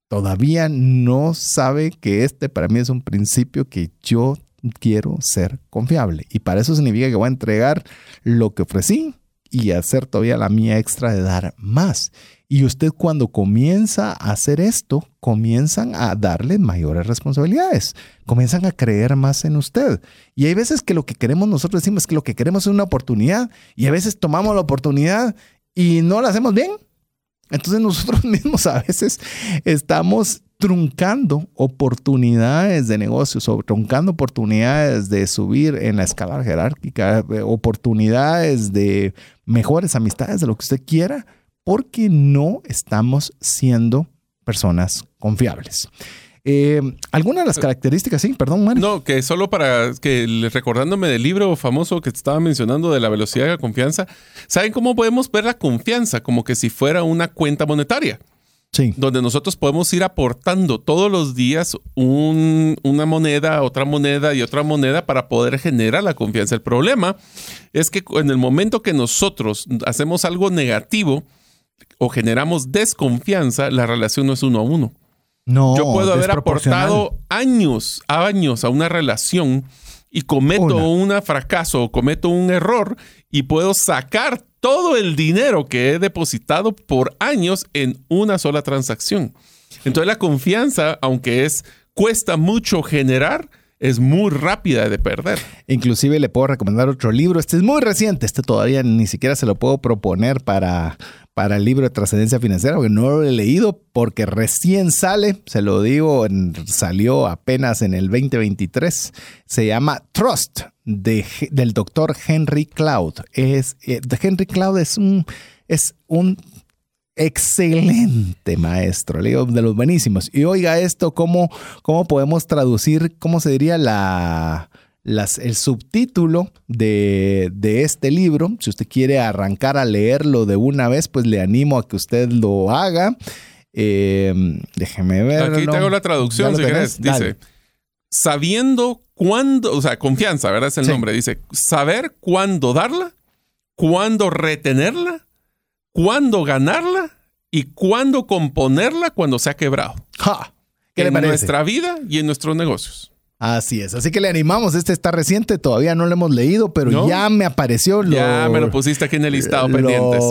todavía no sabe que este para mí es un principio que yo quiero ser confiable. Y para eso significa que voy a entregar lo que ofrecí y hacer todavía la mía extra de dar más. Y usted cuando comienza a hacer esto, comienzan a darle mayores responsabilidades, comienzan a creer más en usted. Y hay veces que lo que queremos nosotros decimos que lo que queremos es una oportunidad y a veces tomamos la oportunidad y no la hacemos bien. Entonces nosotros mismos a veces estamos truncando oportunidades de negocios o truncando oportunidades de subir en la escala jerárquica, eh, oportunidades de mejores amistades, de lo que usted quiera, porque no estamos siendo personas confiables. Eh, ¿Alguna de las características? Sí, perdón, Mario. No, que solo para que recordándome del libro famoso que estaba mencionando de la velocidad de la confianza, ¿saben cómo podemos ver la confianza? Como que si fuera una cuenta monetaria. Sí. Donde nosotros podemos ir aportando todos los días una moneda, otra moneda y otra moneda para poder generar la confianza. El problema es que en el momento que nosotros hacemos algo negativo o generamos desconfianza, la relación no es uno a uno. No, Yo puedo haber aportado años, años a una relación y cometo un fracaso o cometo un error y puedo sacar todo el dinero que he depositado por años en una sola transacción. Entonces la confianza, aunque es cuesta mucho generar, es muy rápida de perder. Inclusive le puedo recomendar otro libro. Este es muy reciente. Este todavía ni siquiera se lo puedo proponer para, para el libro de trascendencia financiera, porque no lo he leído porque recién sale, se lo digo, salió apenas en el 2023. Se llama Trust de, del doctor Henry Cloud. Es, eh, Henry Cloud es un, es un excelente maestro, le de los buenísimos. Y oiga esto, ¿cómo, cómo podemos traducir, cómo se diría la, las, el subtítulo de, de, este libro? Si usted quiere arrancar a leerlo de una vez, pues le animo a que usted lo haga. Eh, déjeme ver. Aquí tengo la traducción, si quieres. Dice, sabiendo cuándo, o sea, confianza, ¿verdad? Es el nombre. Dice, saber cuándo darla, cuándo retenerla cuándo ganarla y cuándo componerla cuando se ha quebrado. ¿Qué en le nuestra vida y en nuestros negocios. Así es, así que le animamos. Este está reciente, todavía no lo hemos leído, pero ya me apareció. Lo, ya me lo pusiste aquí en el listado pendientes.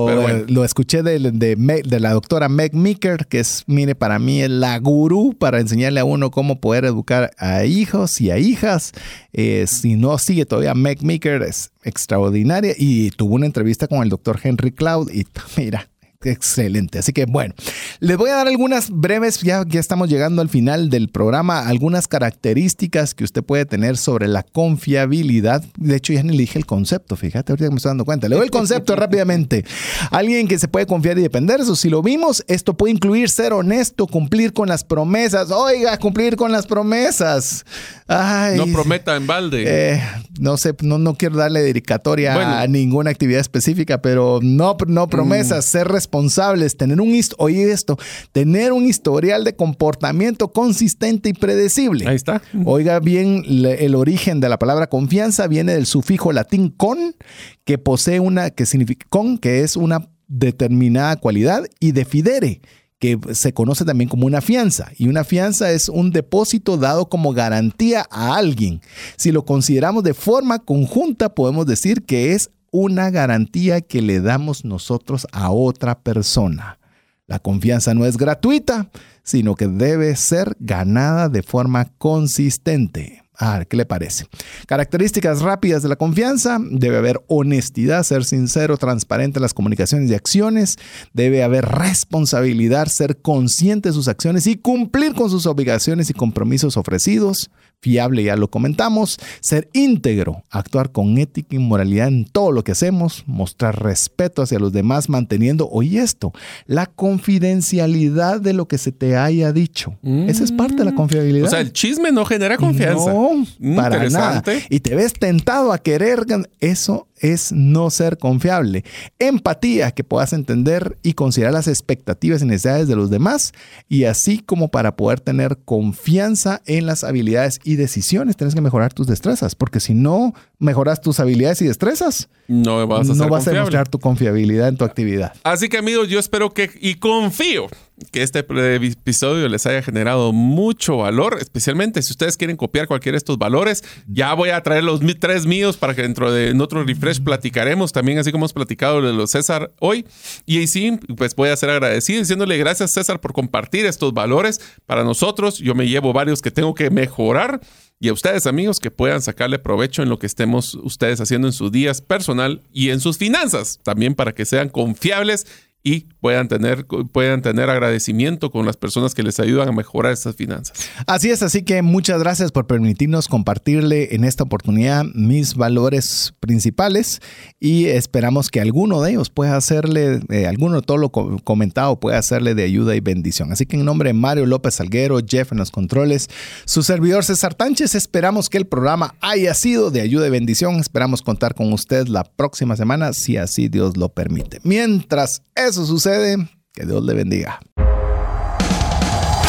Lo escuché de, de, la doctora Meg Meeker, que es, mire, para mí es la gurú para enseñarle a uno cómo poder educar a hijos y a hijas. Eh, si no sigue todavía Meg Meeker, es extraordinaria. Y tuvo una entrevista con el doctor Henry Cloud y mira, Excelente. Así que bueno, les voy a dar algunas breves, ya, ya estamos llegando al final del programa, algunas características que usted puede tener sobre la confiabilidad. De hecho, ya ni le dije el concepto, fíjate, ahorita me estoy dando cuenta. Le doy el concepto rápidamente. Alguien que se puede confiar y depender. Eso, si lo vimos, esto puede incluir ser honesto, cumplir con las promesas. Oiga, cumplir con las promesas. no prometa en balde. Eh, no sé, no, no quiero darle dedicatoria a ninguna actividad específica, pero no, no promesas, mm. ser responsables, tener un, oye esto, tener un historial de comportamiento consistente y predecible. Ahí está. Oiga bien, el origen de la palabra confianza viene del sufijo latín con, que posee una, que significa con, que es una determinada cualidad, y de fidere, que se conoce también como una fianza. Y una fianza es un depósito dado como garantía a alguien. Si lo consideramos de forma conjunta, podemos decir que es una garantía que le damos nosotros a otra persona. La confianza no es gratuita, sino que debe ser ganada de forma consistente. Ah, ¿qué le parece? Características rápidas de la confianza. Debe haber honestidad, ser sincero, transparente en las comunicaciones y acciones. Debe haber responsabilidad, ser consciente de sus acciones y cumplir con sus obligaciones y compromisos ofrecidos fiable, ya lo comentamos, ser íntegro, actuar con ética y moralidad en todo lo que hacemos, mostrar respeto hacia los demás, manteniendo, oye esto, la confidencialidad de lo que se te haya dicho. Esa es parte de la confiabilidad. O sea, el chisme no genera confianza. No, para nada. Y te ves tentado a querer, eso es no ser confiable. Empatía, que puedas entender y considerar las expectativas y necesidades de los demás, y así como para poder tener confianza en las habilidades y decisiones, tienes que mejorar tus destrezas, porque si no mejoras tus habilidades y destrezas, no vas a, no vas a demostrar tu confiabilidad en tu actividad. Así que amigos, yo espero que y confío que este episodio les haya generado mucho valor, especialmente si ustedes quieren copiar cualquiera de estos valores. Ya voy a traer los tres míos para que dentro de otro refresh platicaremos también, así como hemos platicado de los César hoy. Y sí, pues voy a ser agradecido diciéndole gracias César por compartir estos valores para nosotros. Yo me llevo varios que tengo que mejorar. Y a ustedes amigos que puedan sacarle provecho en lo que estemos ustedes haciendo en sus días personal y en sus finanzas, también para que sean confiables y puedan tener, puedan tener agradecimiento con las personas que les ayudan a mejorar estas finanzas. Así es, así que muchas gracias por permitirnos compartirle en esta oportunidad mis valores principales y esperamos que alguno de ellos pueda hacerle, eh, alguno de todo lo comentado pueda hacerle de ayuda y bendición. Así que en nombre de Mario López Salguero, Jeff en los controles, su servidor César Tánchez, esperamos que el programa haya sido de ayuda y bendición. Esperamos contar con usted la próxima semana, si así Dios lo permite. Mientras eso sucede, que Dios le bendiga.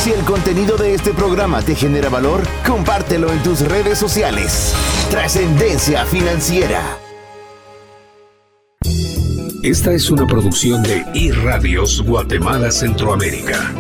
Si el contenido de este programa te genera valor, compártelo en tus redes sociales. Trascendencia financiera. Esta es una producción de iRadios Guatemala Centroamérica.